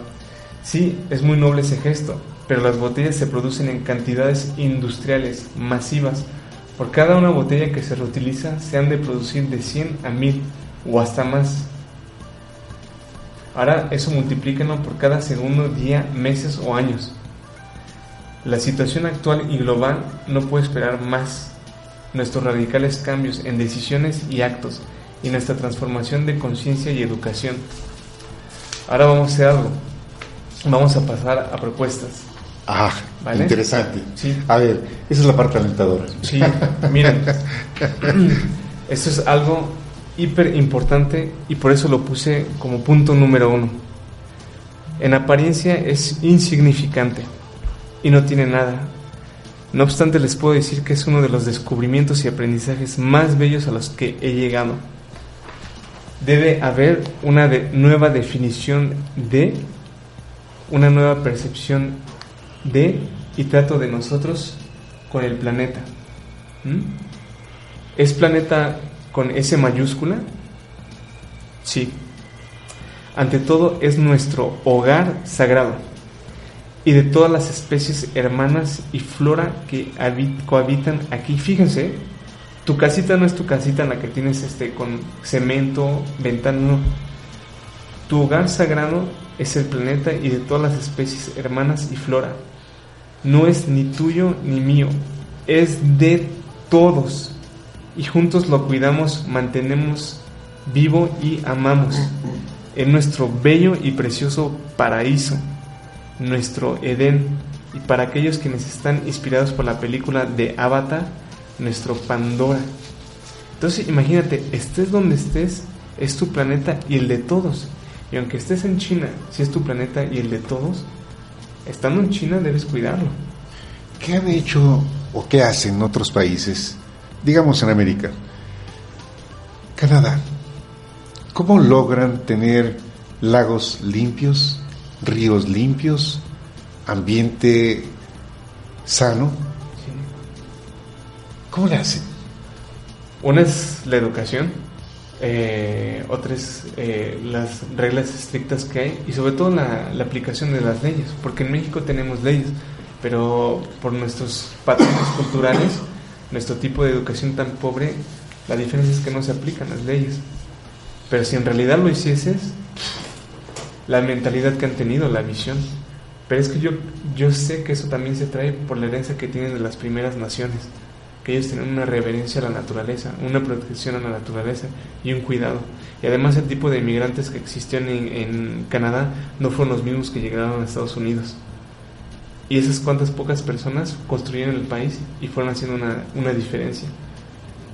Sí, es muy noble ese gesto, pero las botellas se producen en cantidades industriales masivas. Por cada una botella que se reutiliza se han de producir de 100 a 1000 o hasta más. Ahora eso multiplíquenlo por cada segundo, día, meses o años. La situación actual y global no puede esperar más. Nuestros radicales cambios en decisiones y actos y nuestra transformación de conciencia y educación. Ahora vamos a hacer algo. Vamos a pasar a propuestas. Ah, interesante. Sí. A ver, esa es la parte alentadora. Sí, miren. esto es algo hiper importante y por eso lo puse como punto número uno. En apariencia es insignificante y no tiene nada. No obstante, les puedo decir que es uno de los descubrimientos y aprendizajes más bellos a los que he llegado. Debe haber una nueva definición de, una nueva percepción de y trato de nosotros con el planeta. ¿Mm? ¿Es planeta con S mayúscula? Sí. Ante todo es nuestro hogar sagrado y de todas las especies hermanas y flora que cohabitan aquí. Fíjense, tu casita no es tu casita en la que tienes este con cemento, ventana, Tu hogar sagrado es el planeta y de todas las especies hermanas y flora. No es ni tuyo ni mío, es de todos. Y juntos lo cuidamos, mantenemos vivo y amamos. En nuestro bello y precioso paraíso, nuestro Edén. Y para aquellos quienes están inspirados por la película de Avatar, nuestro Pandora. Entonces imagínate, estés donde estés, es tu planeta y el de todos. Y aunque estés en China, si es tu planeta y el de todos, estando en China debes cuidarlo. ¿Qué han hecho o qué hacen otros países, digamos en América? Canadá. ¿Cómo logran tener lagos limpios, ríos limpios, ambiente sano? ¿Cómo le hacen? Una es la educación, eh, otras eh, las reglas estrictas que hay y sobre todo la, la, aplicación de las leyes, porque en México tenemos leyes, pero por nuestros patrones culturales, nuestro tipo de educación tan pobre, la diferencia es que no se aplican las leyes. Pero si en realidad lo hicieses, la mentalidad que han tenido, la visión. Pero es que yo, yo sé que eso también se trae por la herencia que tienen de las primeras naciones, que ellos tienen una reverencia a la naturaleza, una protección a la naturaleza y un cuidado. Y además el tipo de inmigrantes que existían en, en Canadá no fueron los mismos que llegaron a Estados Unidos. Y esas cuantas pocas personas construyeron el país y fueron haciendo una, una diferencia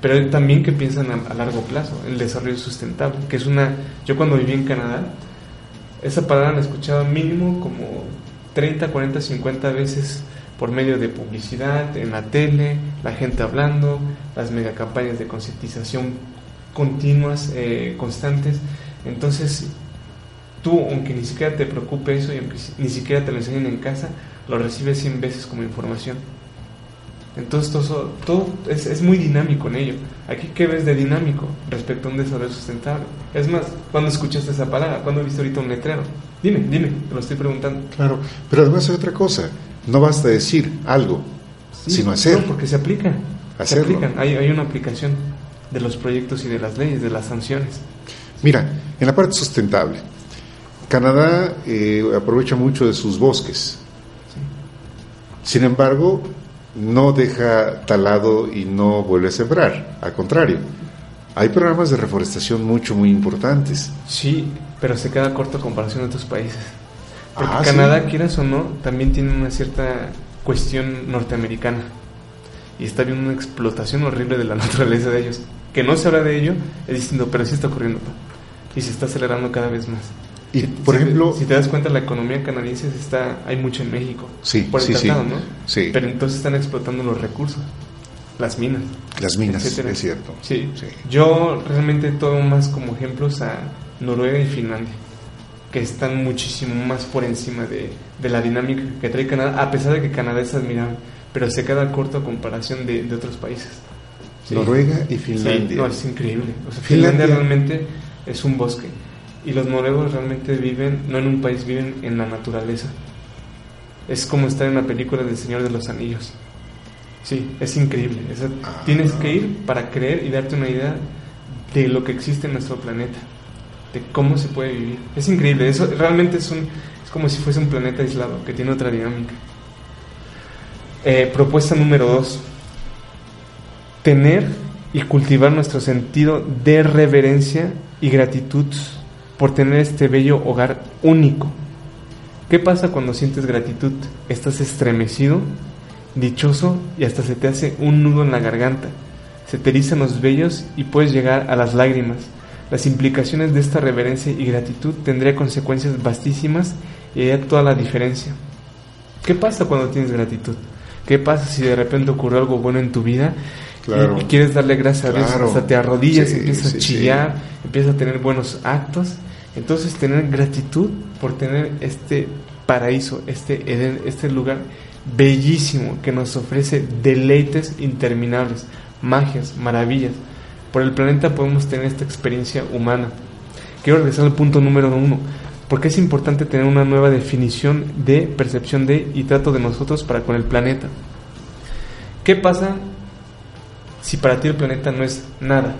pero también que piensan a, a, largo plazo, el desarrollo sustentable, que es una, yo cuando viví en Canadá, esa palabra la escuchaba mínimo como 30, 40, 50 veces por medio de publicidad, en la tele, la gente hablando, las mega campañas de concientización continuas, eh, constantes. Entonces, tú, aunque ni siquiera te preocupe eso y aunque ni siquiera te lo enseñen en casa, lo recibes 100 veces como información. Entonces todo, todo es, es, muy dinámico en ello. Aquí, ¿qué ves de dinámico respecto a un desarrollo sustentable? Es más, ¿cuándo escuchaste esa palabra? ¿Cuándo viste ahorita un letrero? Dime, dime, te lo estoy preguntando. Claro, pero además hay otra cosa. No basta decir algo, sí, sino hacer. No, porque se aplica. Hacerlo. Se aplican. Hay, hay una aplicación de los proyectos y de las leyes, de las sanciones. Mira, en la parte sustentable, Canadá eh, aprovecha mucho de sus bosques. Sin embargo, no deja talado y no vuelve a sembrar, al contrario. Hay programas de reforestación mucho, muy importantes. Sí, pero se queda corto a comparación de otros países. Porque ah, Canadá, ¿sí? quieras o no, también tiene una cierta cuestión norteamericana. Y está viendo una explotación horrible de la naturaleza de ellos. Que no se habla de ello, es distinto, pero sí está ocurriendo. Y se está acelerando cada vez más. Y, si, por si ejemplo... Si te das cuenta, la economía canadiense está, hay mucho en México. Sí, por el sí, tratado, sí, ¿no? Sí. Pero entonces están explotando los recursos, las minas. Las minas, etcétera. es cierto. Sí. sí. Yo realmente tomo más como ejemplos a Noruega y Finlandia, que están muchísimo más por encima de, de la dinámica que trae Canadá, a pesar de que Canadá es admirable, pero se queda corto a comparación de, de otros países. Sí. Noruega y Finlandia. Sí, no, es increíble. O sea, Finlandia, Finlandia realmente es un bosque. Y los noruegos realmente viven, no en un país, viven en la naturaleza. Es como estar en la película del Señor de los Anillos. Sí, es increíble. Ah. Tienes que ir para creer y darte una idea de lo que existe en nuestro planeta, de cómo se puede vivir. Es increíble. Eso realmente es, un, es como si fuese un planeta aislado que tiene otra dinámica. Eh, propuesta número dos. Tener y cultivar nuestro sentido de reverencia y gratitud por tener este bello hogar único. ¿Qué pasa cuando sientes gratitud? Estás estremecido, dichoso y hasta se te hace un nudo en la garganta. Se te erizan los vellos y puedes llegar a las lágrimas. Las implicaciones de esta reverencia y gratitud tendría consecuencias vastísimas y haría toda la diferencia. ¿Qué pasa cuando tienes gratitud? ¿Qué pasa si de repente ocurrió algo bueno en tu vida Claro. y, y, quieres darle gracias claro. a Dios, hasta te arrodillas, Sí, empiezas sí, a chillar, empiezas a tener buenos actos. Entonces, tener gratitud por tener este paraíso, este Edén, este lugar bellísimo que nos ofrece deleites interminables, magias, maravillas. Por el planeta podemos tener esta experiencia humana. Quiero regresar al punto número uno. Porque es importante tener una nueva definición de percepción de y trato de nosotros para con el planeta. ¿Qué pasa si para ti el planeta no es nada?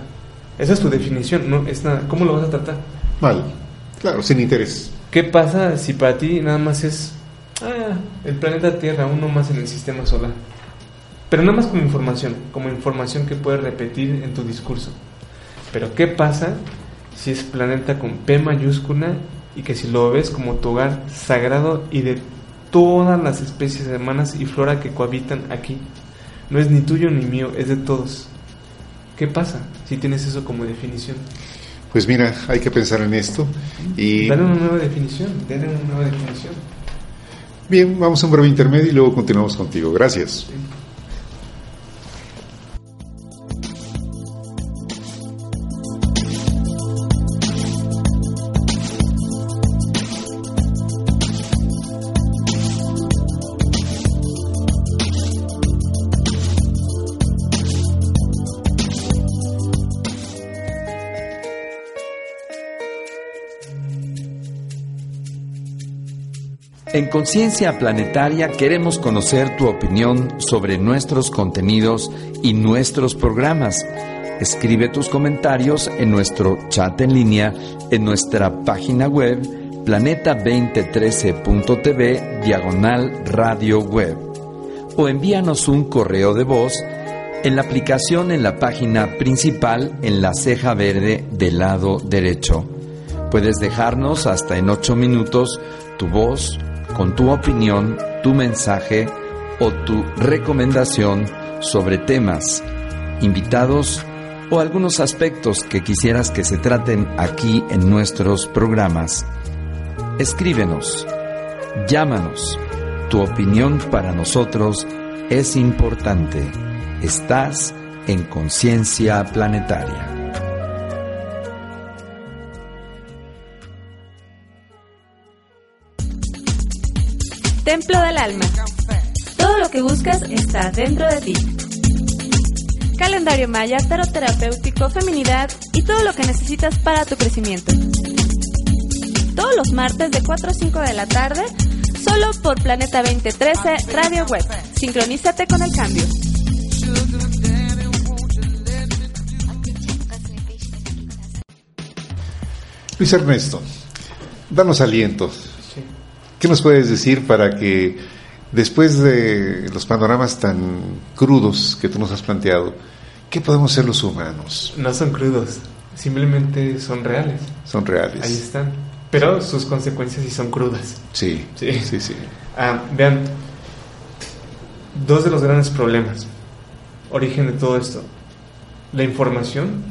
Esa es tu definición, no es nada. ¿Cómo lo vas a tratar? Mal. Claro, sin interés. ¿Qué pasa si para ti nada más es ah, el planeta Tierra, uno más en el sistema solar? Pero nada más como información, como información que puedes repetir en tu discurso. Pero ¿qué pasa si es planeta con P mayúscula y que si lo ves como tu hogar sagrado y de todas las especies humanas y flora que cohabitan aquí? No es ni tuyo ni mío, es de todos. ¿Qué pasa si tienes eso como definición? Pues mira, hay que pensar en esto y... Dale una nueva definición, dale una nueva definición. Bien, vamos a un breve intermedio y luego continuamos contigo. Gracias. En Conciencia Planetaria queremos conocer tu opinión sobre nuestros contenidos y nuestros programas. Escribe tus comentarios en nuestro chat en línea en nuestra página web planeta2013.tv diagonal radio web o envíanos un correo de voz en la aplicación en la página principal en la ceja verde del lado derecho. Puedes dejarnos hasta en ocho minutos tu voz con tu opinión, tu mensaje o tu recomendación sobre temas, invitados o algunos aspectos que quisieras que se traten aquí en nuestros programas. Escríbenos, llámanos. Tu opinión para nosotros es importante. Estás en conciencia planetaria. Templo del Alma. Todo lo que buscas está dentro de ti. Calendario Maya, tarot terapéutico, feminidad y todo lo que necesitas para tu crecimiento. Todos los martes de 4 a 5 de la tarde, solo por Planeta 2013 Radio Web. Sincronízate con el cambio. Luis Ernesto, danos aliento. ¿Qué nos puedes decir para que después de los panoramas tan crudos que tú nos has planteado, ¿qué podemos ser los humanos? No son crudos, simplemente son reales. Son reales. Ahí están. Pero sus consecuencias sí son crudas. Sí, Sí. sí, sí. Ah, vean, dos de los grandes problemas, origen de todo esto, la información,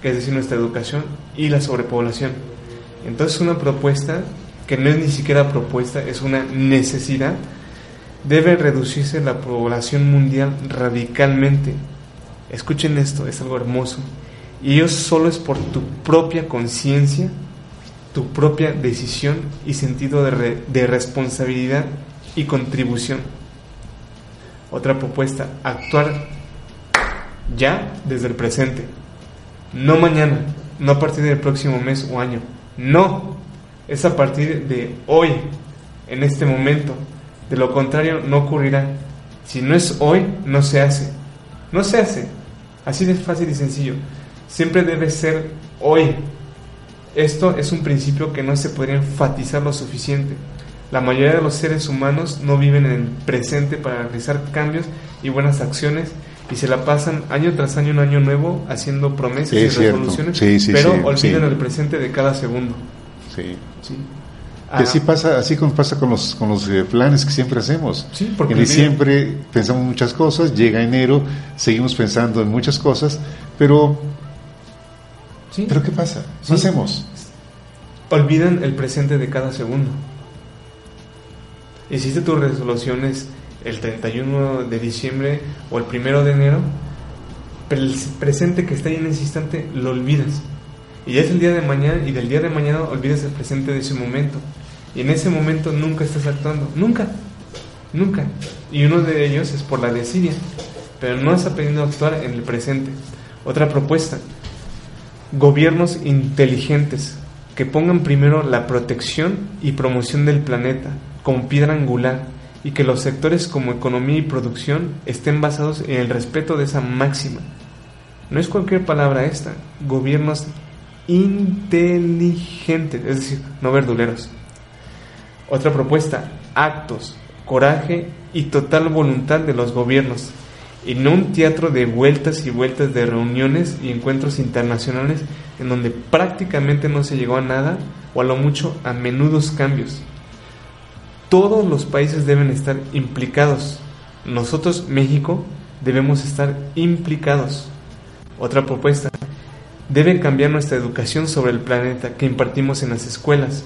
que es decir, nuestra educación, y la sobrepoblación. Entonces una propuesta, que no es ni siquiera propuesta, es una necesidad, debe reducirse la población mundial radicalmente. Escuchen esto, es algo hermoso. Y eso solo es por tu propia conciencia, tu propia decisión y sentido de, de responsabilidad y contribución. Otra propuesta, actuar ya desde el presente, no mañana, no a partir del próximo mes o año, no, es a partir de hoy, en este momento. De lo contrario, no ocurrirá. Si no es hoy, no se hace. No se hace. Así de fácil y sencillo. Siempre debe ser hoy. Esto es un principio que no se podría enfatizar lo suficiente. La mayoría de los seres humanos no viven en el presente para realizar cambios y buenas acciones y se la pasan año tras año, un año nuevo, haciendo promesas Es y resoluciones, Sí, sí, pero olvidan el presente de cada segundo. Sí. ¿sí? Que así pasa, así como pasa con los, con los eh, planes que siempre hacemos. Sí, porque en diciembre pensamos muchas cosas, llega enero, seguimos pensando en muchas cosas, pero, sí, pero ¿qué pasa? Sí. No hacemos. olvidan el presente de cada segundo. Hiciste tus resoluciones el 31 de diciembre o el 1 de enero, pero el presente que está ahí en ese instante lo olvidas. Y ya es el día de mañana y del día de mañana olvidas el presente de ese momento. Y en ese momento nunca estás actuando, nunca, nunca. Y uno de ellos es por la desidia, pero no has aprendido a actuar en el presente. Otra propuesta, gobiernos inteligentes que pongan primero la protección y promoción del planeta como piedra angular y que los sectores como economía y producción estén basados en el respeto de esa máxima. No es cualquier palabra esta, gobiernos inteligentes, es decir, no verduleros. Otra propuesta, actos, coraje y total voluntad de los gobiernos, y no un teatro de vueltas y vueltas de reuniones y encuentros internacionales en donde prácticamente no se llegó a nada o a lo mucho a menudos cambios. Todos los países deben estar implicados. Nosotros, México, debemos estar implicados. Otra propuesta, debe cambiar nuestra educación sobre el planeta que impartimos en las escuelas.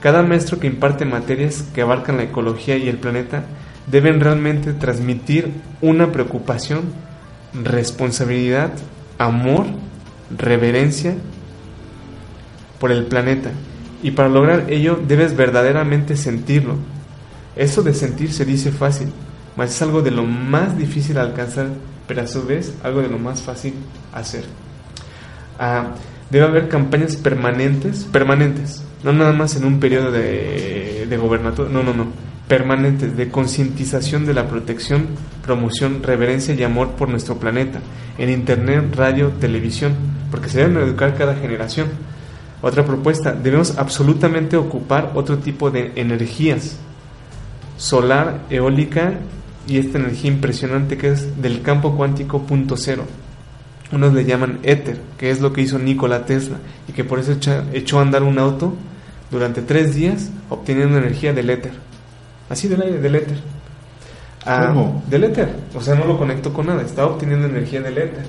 Cada maestro que imparte materias que abarcan la ecología y el planeta deben realmente transmitir una preocupación, responsabilidad, amor, reverencia por el planeta. Y para lograr ello debes verdaderamente sentirlo. Eso de sentir se dice fácil, mas es algo de lo más difícil alcanzar, pero a su vez algo de lo más fácil hacer. Debe haber campañas permanentes, permanentes, no nada más en un periodo de, de gobernatura, no, no, no, permanentes de concientización de la protección, promoción, reverencia y amor por nuestro planeta, en internet, radio, televisión, porque se deben educar cada generación. Otra propuesta, debemos absolutamente ocupar otro tipo de energías, solar, eólica y esta energía impresionante que es del campo cuántico punto cero. Unos le llaman éter, que es lo que hizo Nikola Tesla y que por eso echó a andar un auto durante tres días obteniendo energía del éter. Así del aire, del éter. Ah, ¿Cómo? Del éter. O sea, no lo conectó con nada, estaba obteniendo energía del éter.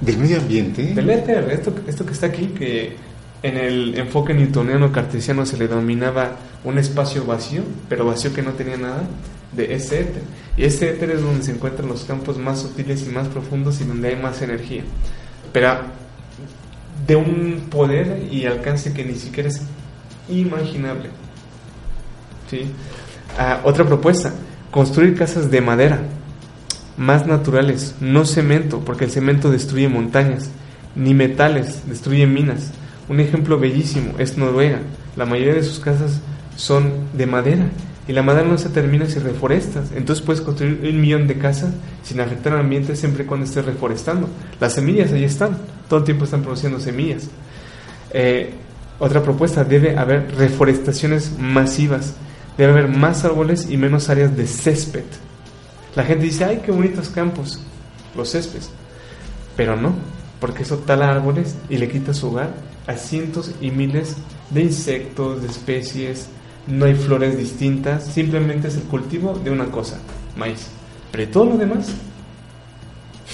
¿Del medio ambiente? Del éter, esto, esto que está aquí, que en el enfoque newtoniano cartesiano se le denominaba un espacio vacío, pero vacío que no tenía nada, de ese éter. Y ese éter es donde se encuentran los campos más sutiles y más profundos y donde hay más energía. Pero de un poder y alcance que ni siquiera es imaginable. ¿Sí? Ah, otra propuesta, construir casas de madera, más naturales, no cemento, porque el cemento destruye montañas, ni metales, destruye minas. Un ejemplo bellísimo es Noruega. La mayoría de sus casas son de madera y la madera no se termina si reforestas. Entonces puedes construir un millón de casas sin afectar al ambiente siempre y cuando estés reforestando. Las semillas ahí están, todo el tiempo están produciendo semillas. Eh, otra propuesta, debe haber reforestaciones masivas, debe haber más árboles y menos áreas de césped. La gente dice, ay, qué bonitos campos, los céspedes. Pero no, porque eso tala árboles y le quita su hogar a cientos y miles de insectos, de especies, no hay flores distintas, simplemente es el cultivo de una cosa, maíz. Pero todo lo demás.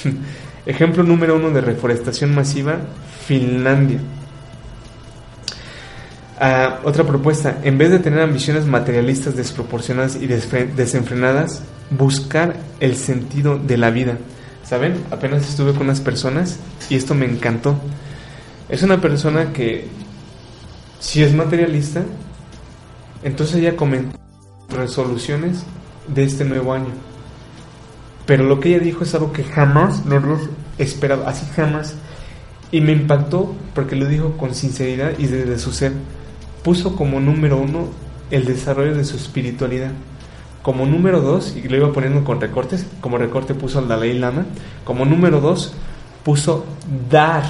Ejemplo número uno de reforestación masiva, Finlandia. Ah, otra propuesta, en vez de tener ambiciones materialistas desproporcionadas y desenfrenadas, buscar el sentido de la vida. ¿Saben? Apenas estuve con unas personas y esto me encantó. Es una persona que, si es materialista, entonces ella comentó resoluciones de este nuevo año. Pero lo que ella dijo es algo que jamás lo esperaba, así jamás. Y me impactó porque lo dijo con sinceridad y desde su ser. Puso como número uno el desarrollo de su espiritualidad. Como número dos, y lo iba poniendo con recortes, como recorte puso al Dalai Lama. Como número dos, puso dar.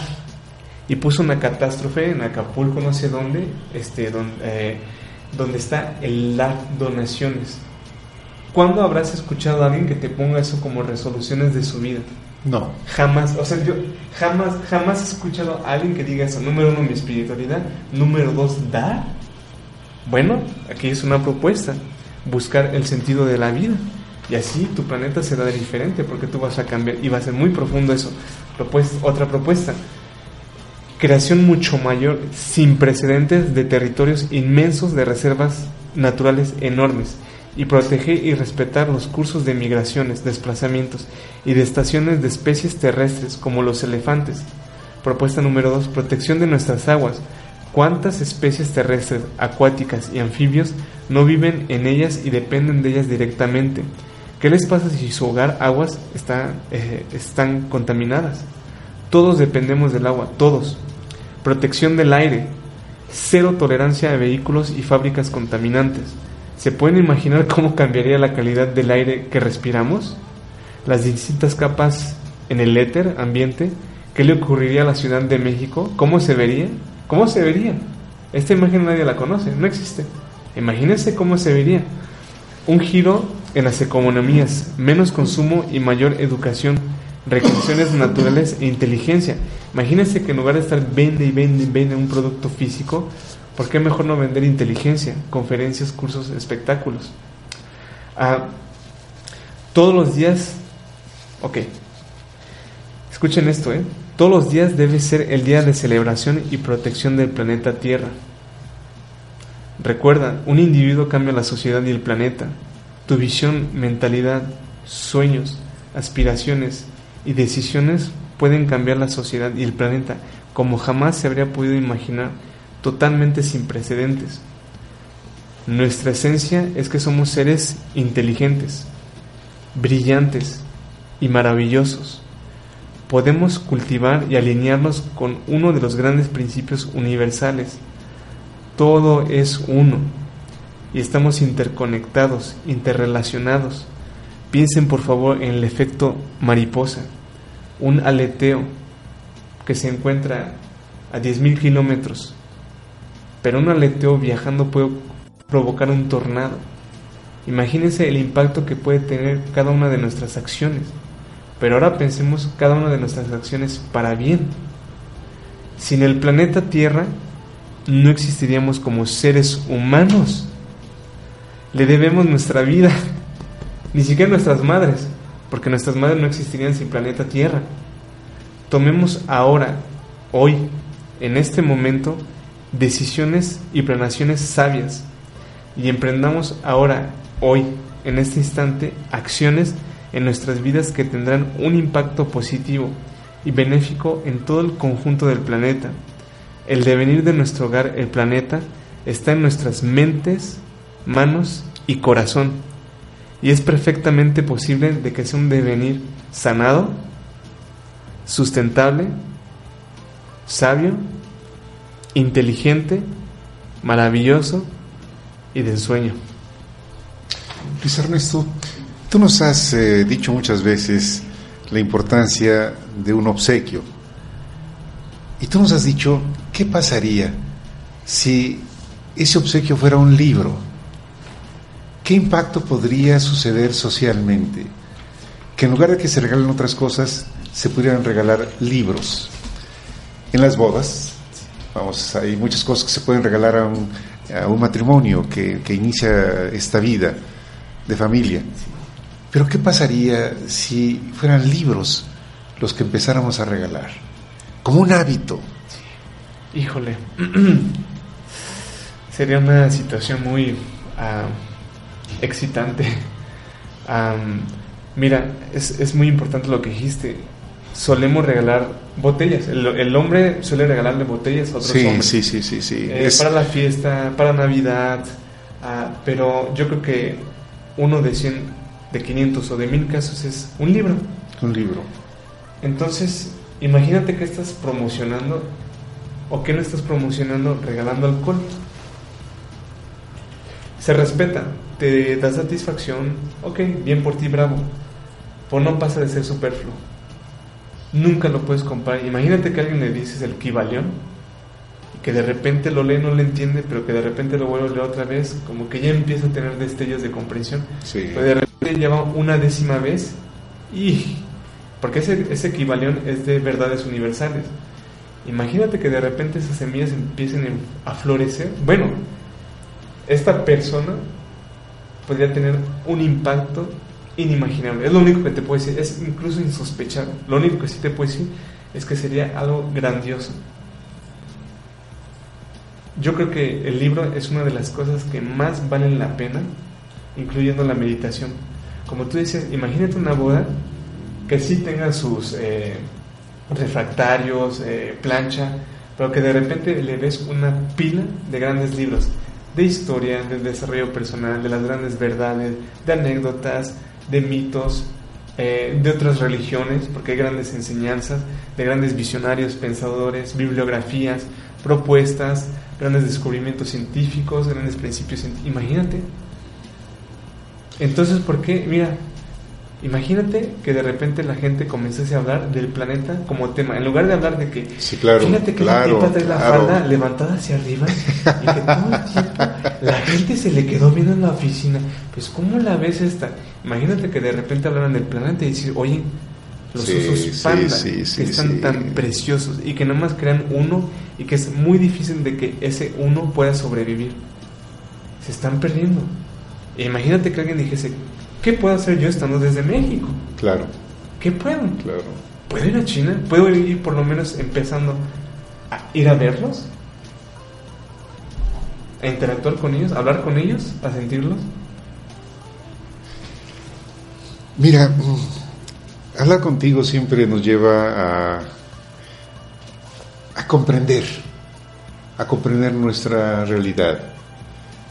Y puso una catástrofe en Acapulco, no sé dónde, este, donde, eh, donde está el dar donaciones. ¿Cuándo habrás escuchado a alguien que te ponga eso como resoluciones de su vida? No. Jamás, o sea, yo jamás, jamás he escuchado a alguien que diga eso. Número uno, mi espiritualidad. Número dos, dar. Bueno, aquí es una propuesta. Buscar el sentido de la vida. Y así tu planeta será diferente porque tú vas a cambiar y va a ser muy profundo eso. Propuesta, otra propuesta. Creación mucho mayor, sin precedentes, de territorios inmensos de reservas naturales enormes y proteger y respetar los cursos de migraciones, desplazamientos y de estaciones de especies terrestres como los elefantes. Propuesta número 2. Protección de nuestras aguas. ¿Cuántas especies terrestres, acuáticas y anfibios no viven en ellas y dependen de ellas directamente? ¿Qué les pasa si su hogar, aguas, está, eh, están contaminadas? Todos dependemos del agua, todos. Protección del aire. Cero tolerancia a vehículos y fábricas contaminantes. ¿Se pueden imaginar cómo cambiaría la calidad del aire que respiramos? Las distintas capas en el éter ambiente ¿Qué le ocurriría a la Ciudad de México? ¿Cómo se vería? ¿Cómo se vería? Esta imagen nadie la conoce, no existe. Imagínense cómo se vería. Un giro en las economías, menos consumo y mayor educación, recreaciones naturales e inteligencia. Imagínense que en lugar de estar vende y vende y vende un producto físico, ¿por qué mejor no vender inteligencia, conferencias, cursos, espectáculos? Ah, todos los días, ok, escuchen esto, ¿eh? Todos los días debe ser el día de celebración y protección del planeta Tierra. Recuerda, un individuo cambia la sociedad y el planeta. Tu visión, mentalidad, sueños, aspiraciones y decisiones pueden cambiar la sociedad y el planeta como jamás se habría podido imaginar, totalmente sin precedentes. Nuestra esencia es que somos seres inteligentes, brillantes y maravillosos podemos cultivar y alinearnos con uno de los grandes principios universales. Todo es uno y estamos interconectados, interrelacionados. Piensen por favor en el efecto mariposa, un aleteo que se encuentra a 10.000 kilómetros, pero un aleteo viajando puede provocar un tornado. Imagínense el impacto que puede tener cada una de nuestras acciones. Pero ahora pensemos cada una de nuestras acciones para bien. Sin el planeta Tierra no existiríamos como seres humanos. Le debemos nuestra vida, ni siquiera nuestras madres, porque nuestras madres no existirían sin planeta Tierra. Tomemos ahora, hoy, en este momento, decisiones y planaciones sabias y emprendamos ahora, hoy, en este instante, acciones en nuestras vidas que tendrán un impacto positivo y benéfico en todo el conjunto del planeta. El devenir de nuestro hogar, el planeta, está en nuestras mentes, manos y corazón. Y es perfectamente posible de que sea un devenir sanado, sustentable, sabio, inteligente, maravilloso y de ensueño. Luis Ernesto, Tú nos has eh, dicho muchas veces la importancia de un obsequio. Y tú nos has dicho, ¿qué pasaría si ese obsequio fuera un libro? ¿Qué impacto podría suceder socialmente? Que en lugar de que se regalen otras cosas, se pudieran regalar libros. En las bodas, vamos, hay muchas cosas que se pueden regalar a un, matrimonio que, que inicia esta vida de familia. Pero ¿qué pasaría si fueran libros los que empezáramos a regalar? Como un hábito. Híjole, sería una situación muy ah, excitante. mira, es, es, muy importante lo que dijiste. Solemos regalar botellas. El, hombre suele regalarle botellas a otros sí, hombres. Sí, sí, sí, sí. Eh, para la fiesta, para Navidad. Ah, pero yo creo que uno de 100 de 500 o de 1000 casos es un libro. Un libro. Entonces, imagínate que estás promocionando o que no estás promocionando regalando alcohol. Se respeta, te da satisfacción, ok, bien por ti, bravo. Pues no pasa de ser superfluo. Nunca lo puedes comprar. Imagínate que alguien le dices el equivalión que de repente lo lee, no lo entiende, pero que de repente lo vuelve a leer otra vez, como que ya empieza a tener destellos de comprensión. Sí. Pero de repente lleva una décima vez y... Porque ese, ese equivalión es de verdades universales. Imagínate que de repente esas semillas empiecen a florecer. Bueno, esta persona podría tener un impacto inimaginable. Es lo único que te puedo decir, es incluso insospechado. Lo único que sí te puedo decir es que sería algo grandioso. Yo creo que el libro es una de las cosas que más valen la pena, incluyendo la meditación. Como tú dices, imagínate una boda que sí tenga sus eh, refractarios, eh, plancha, pero que de repente le ves una pila de grandes libros de historia, de desarrollo personal, de las grandes verdades, de anécdotas, de mitos, eh, de otras religiones, porque hay grandes enseñanzas, de grandes visionarios, pensadores, bibliografías, propuestas, grandes descubrimientos científicos, grandes principios. Imagínate. Entonces, ¿por qué? Mira, Imagínate que de repente la gente comenzase a hablar del planeta como tema, en lugar de hablar de que, Sí, claro, fíjate que claro, la tipa trae la falda levantada hacia arriba y que todo el tiempo la gente se le quedó viendo en la oficina. Pues, ¿cómo la ves esta? Imagínate que de repente hablaran del planeta y decir, oye, los Sí, osos panda sí, sí, que están tan preciosos y que nada más crean uno y que es muy difícil de que ese uno pueda sobrevivir. Se están perdiendo. E imagínate que alguien dijese, ¿qué puedo hacer yo estando desde México? Claro, ¿Qué puedo? claro. ¿Puedo ir a China? ¿Puedo ir por lo menos empezando a ir a verlos? ¿A interactuar con ellos? ¿A hablar con ellos? ¿A sentirlos? Mira, mm, hablar contigo siempre nos lleva a, a comprender, a comprender nuestra realidad,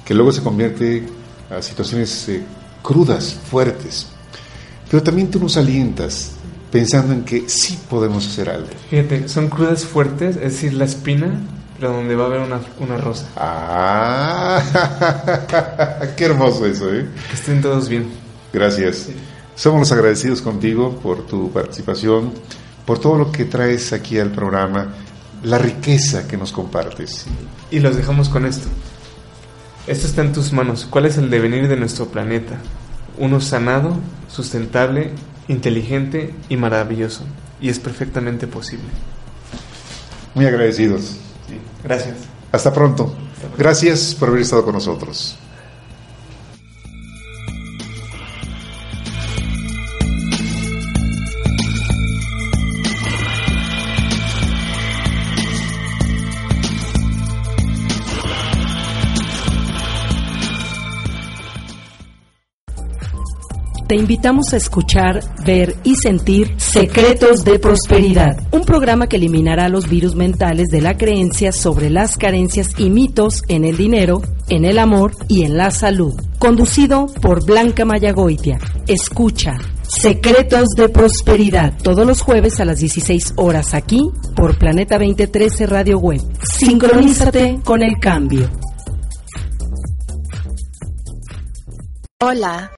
que luego se convierte a situaciones eh, crudas, fuertes. Pero también tú nos alientas pensando en que sí podemos hacer algo. Fíjate, son crudas fuertes, es decir, la espina, pero donde va a haber una, una rosa. Ah, qué hermoso eso, ¿eh? Que estén todos bien. Gracias. Somos los agradecidos contigo por tu participación, por todo lo que traes aquí al programa, la riqueza que nos compartes. Y los dejamos con esto. Esto está en tus manos. ¿Cuál es el devenir de nuestro planeta? Uno sanado, sustentable, inteligente y maravilloso. Y es perfectamente posible. Muy agradecidos. Gracias. Hasta pronto. Gracias por haber estado con nosotros. Te invitamos a escuchar, ver y sentir Secretos de Prosperidad, un programa que eliminará los virus mentales de la creencia sobre las carencias y mitos en el dinero, en el amor y en la salud. Conducido por Blanca Mayagoitia. Escucha Secretos de Prosperidad todos los jueves a las 16 horas aquí por Planeta 2013 Radio Web. Sincronízate con el cambio. Hola,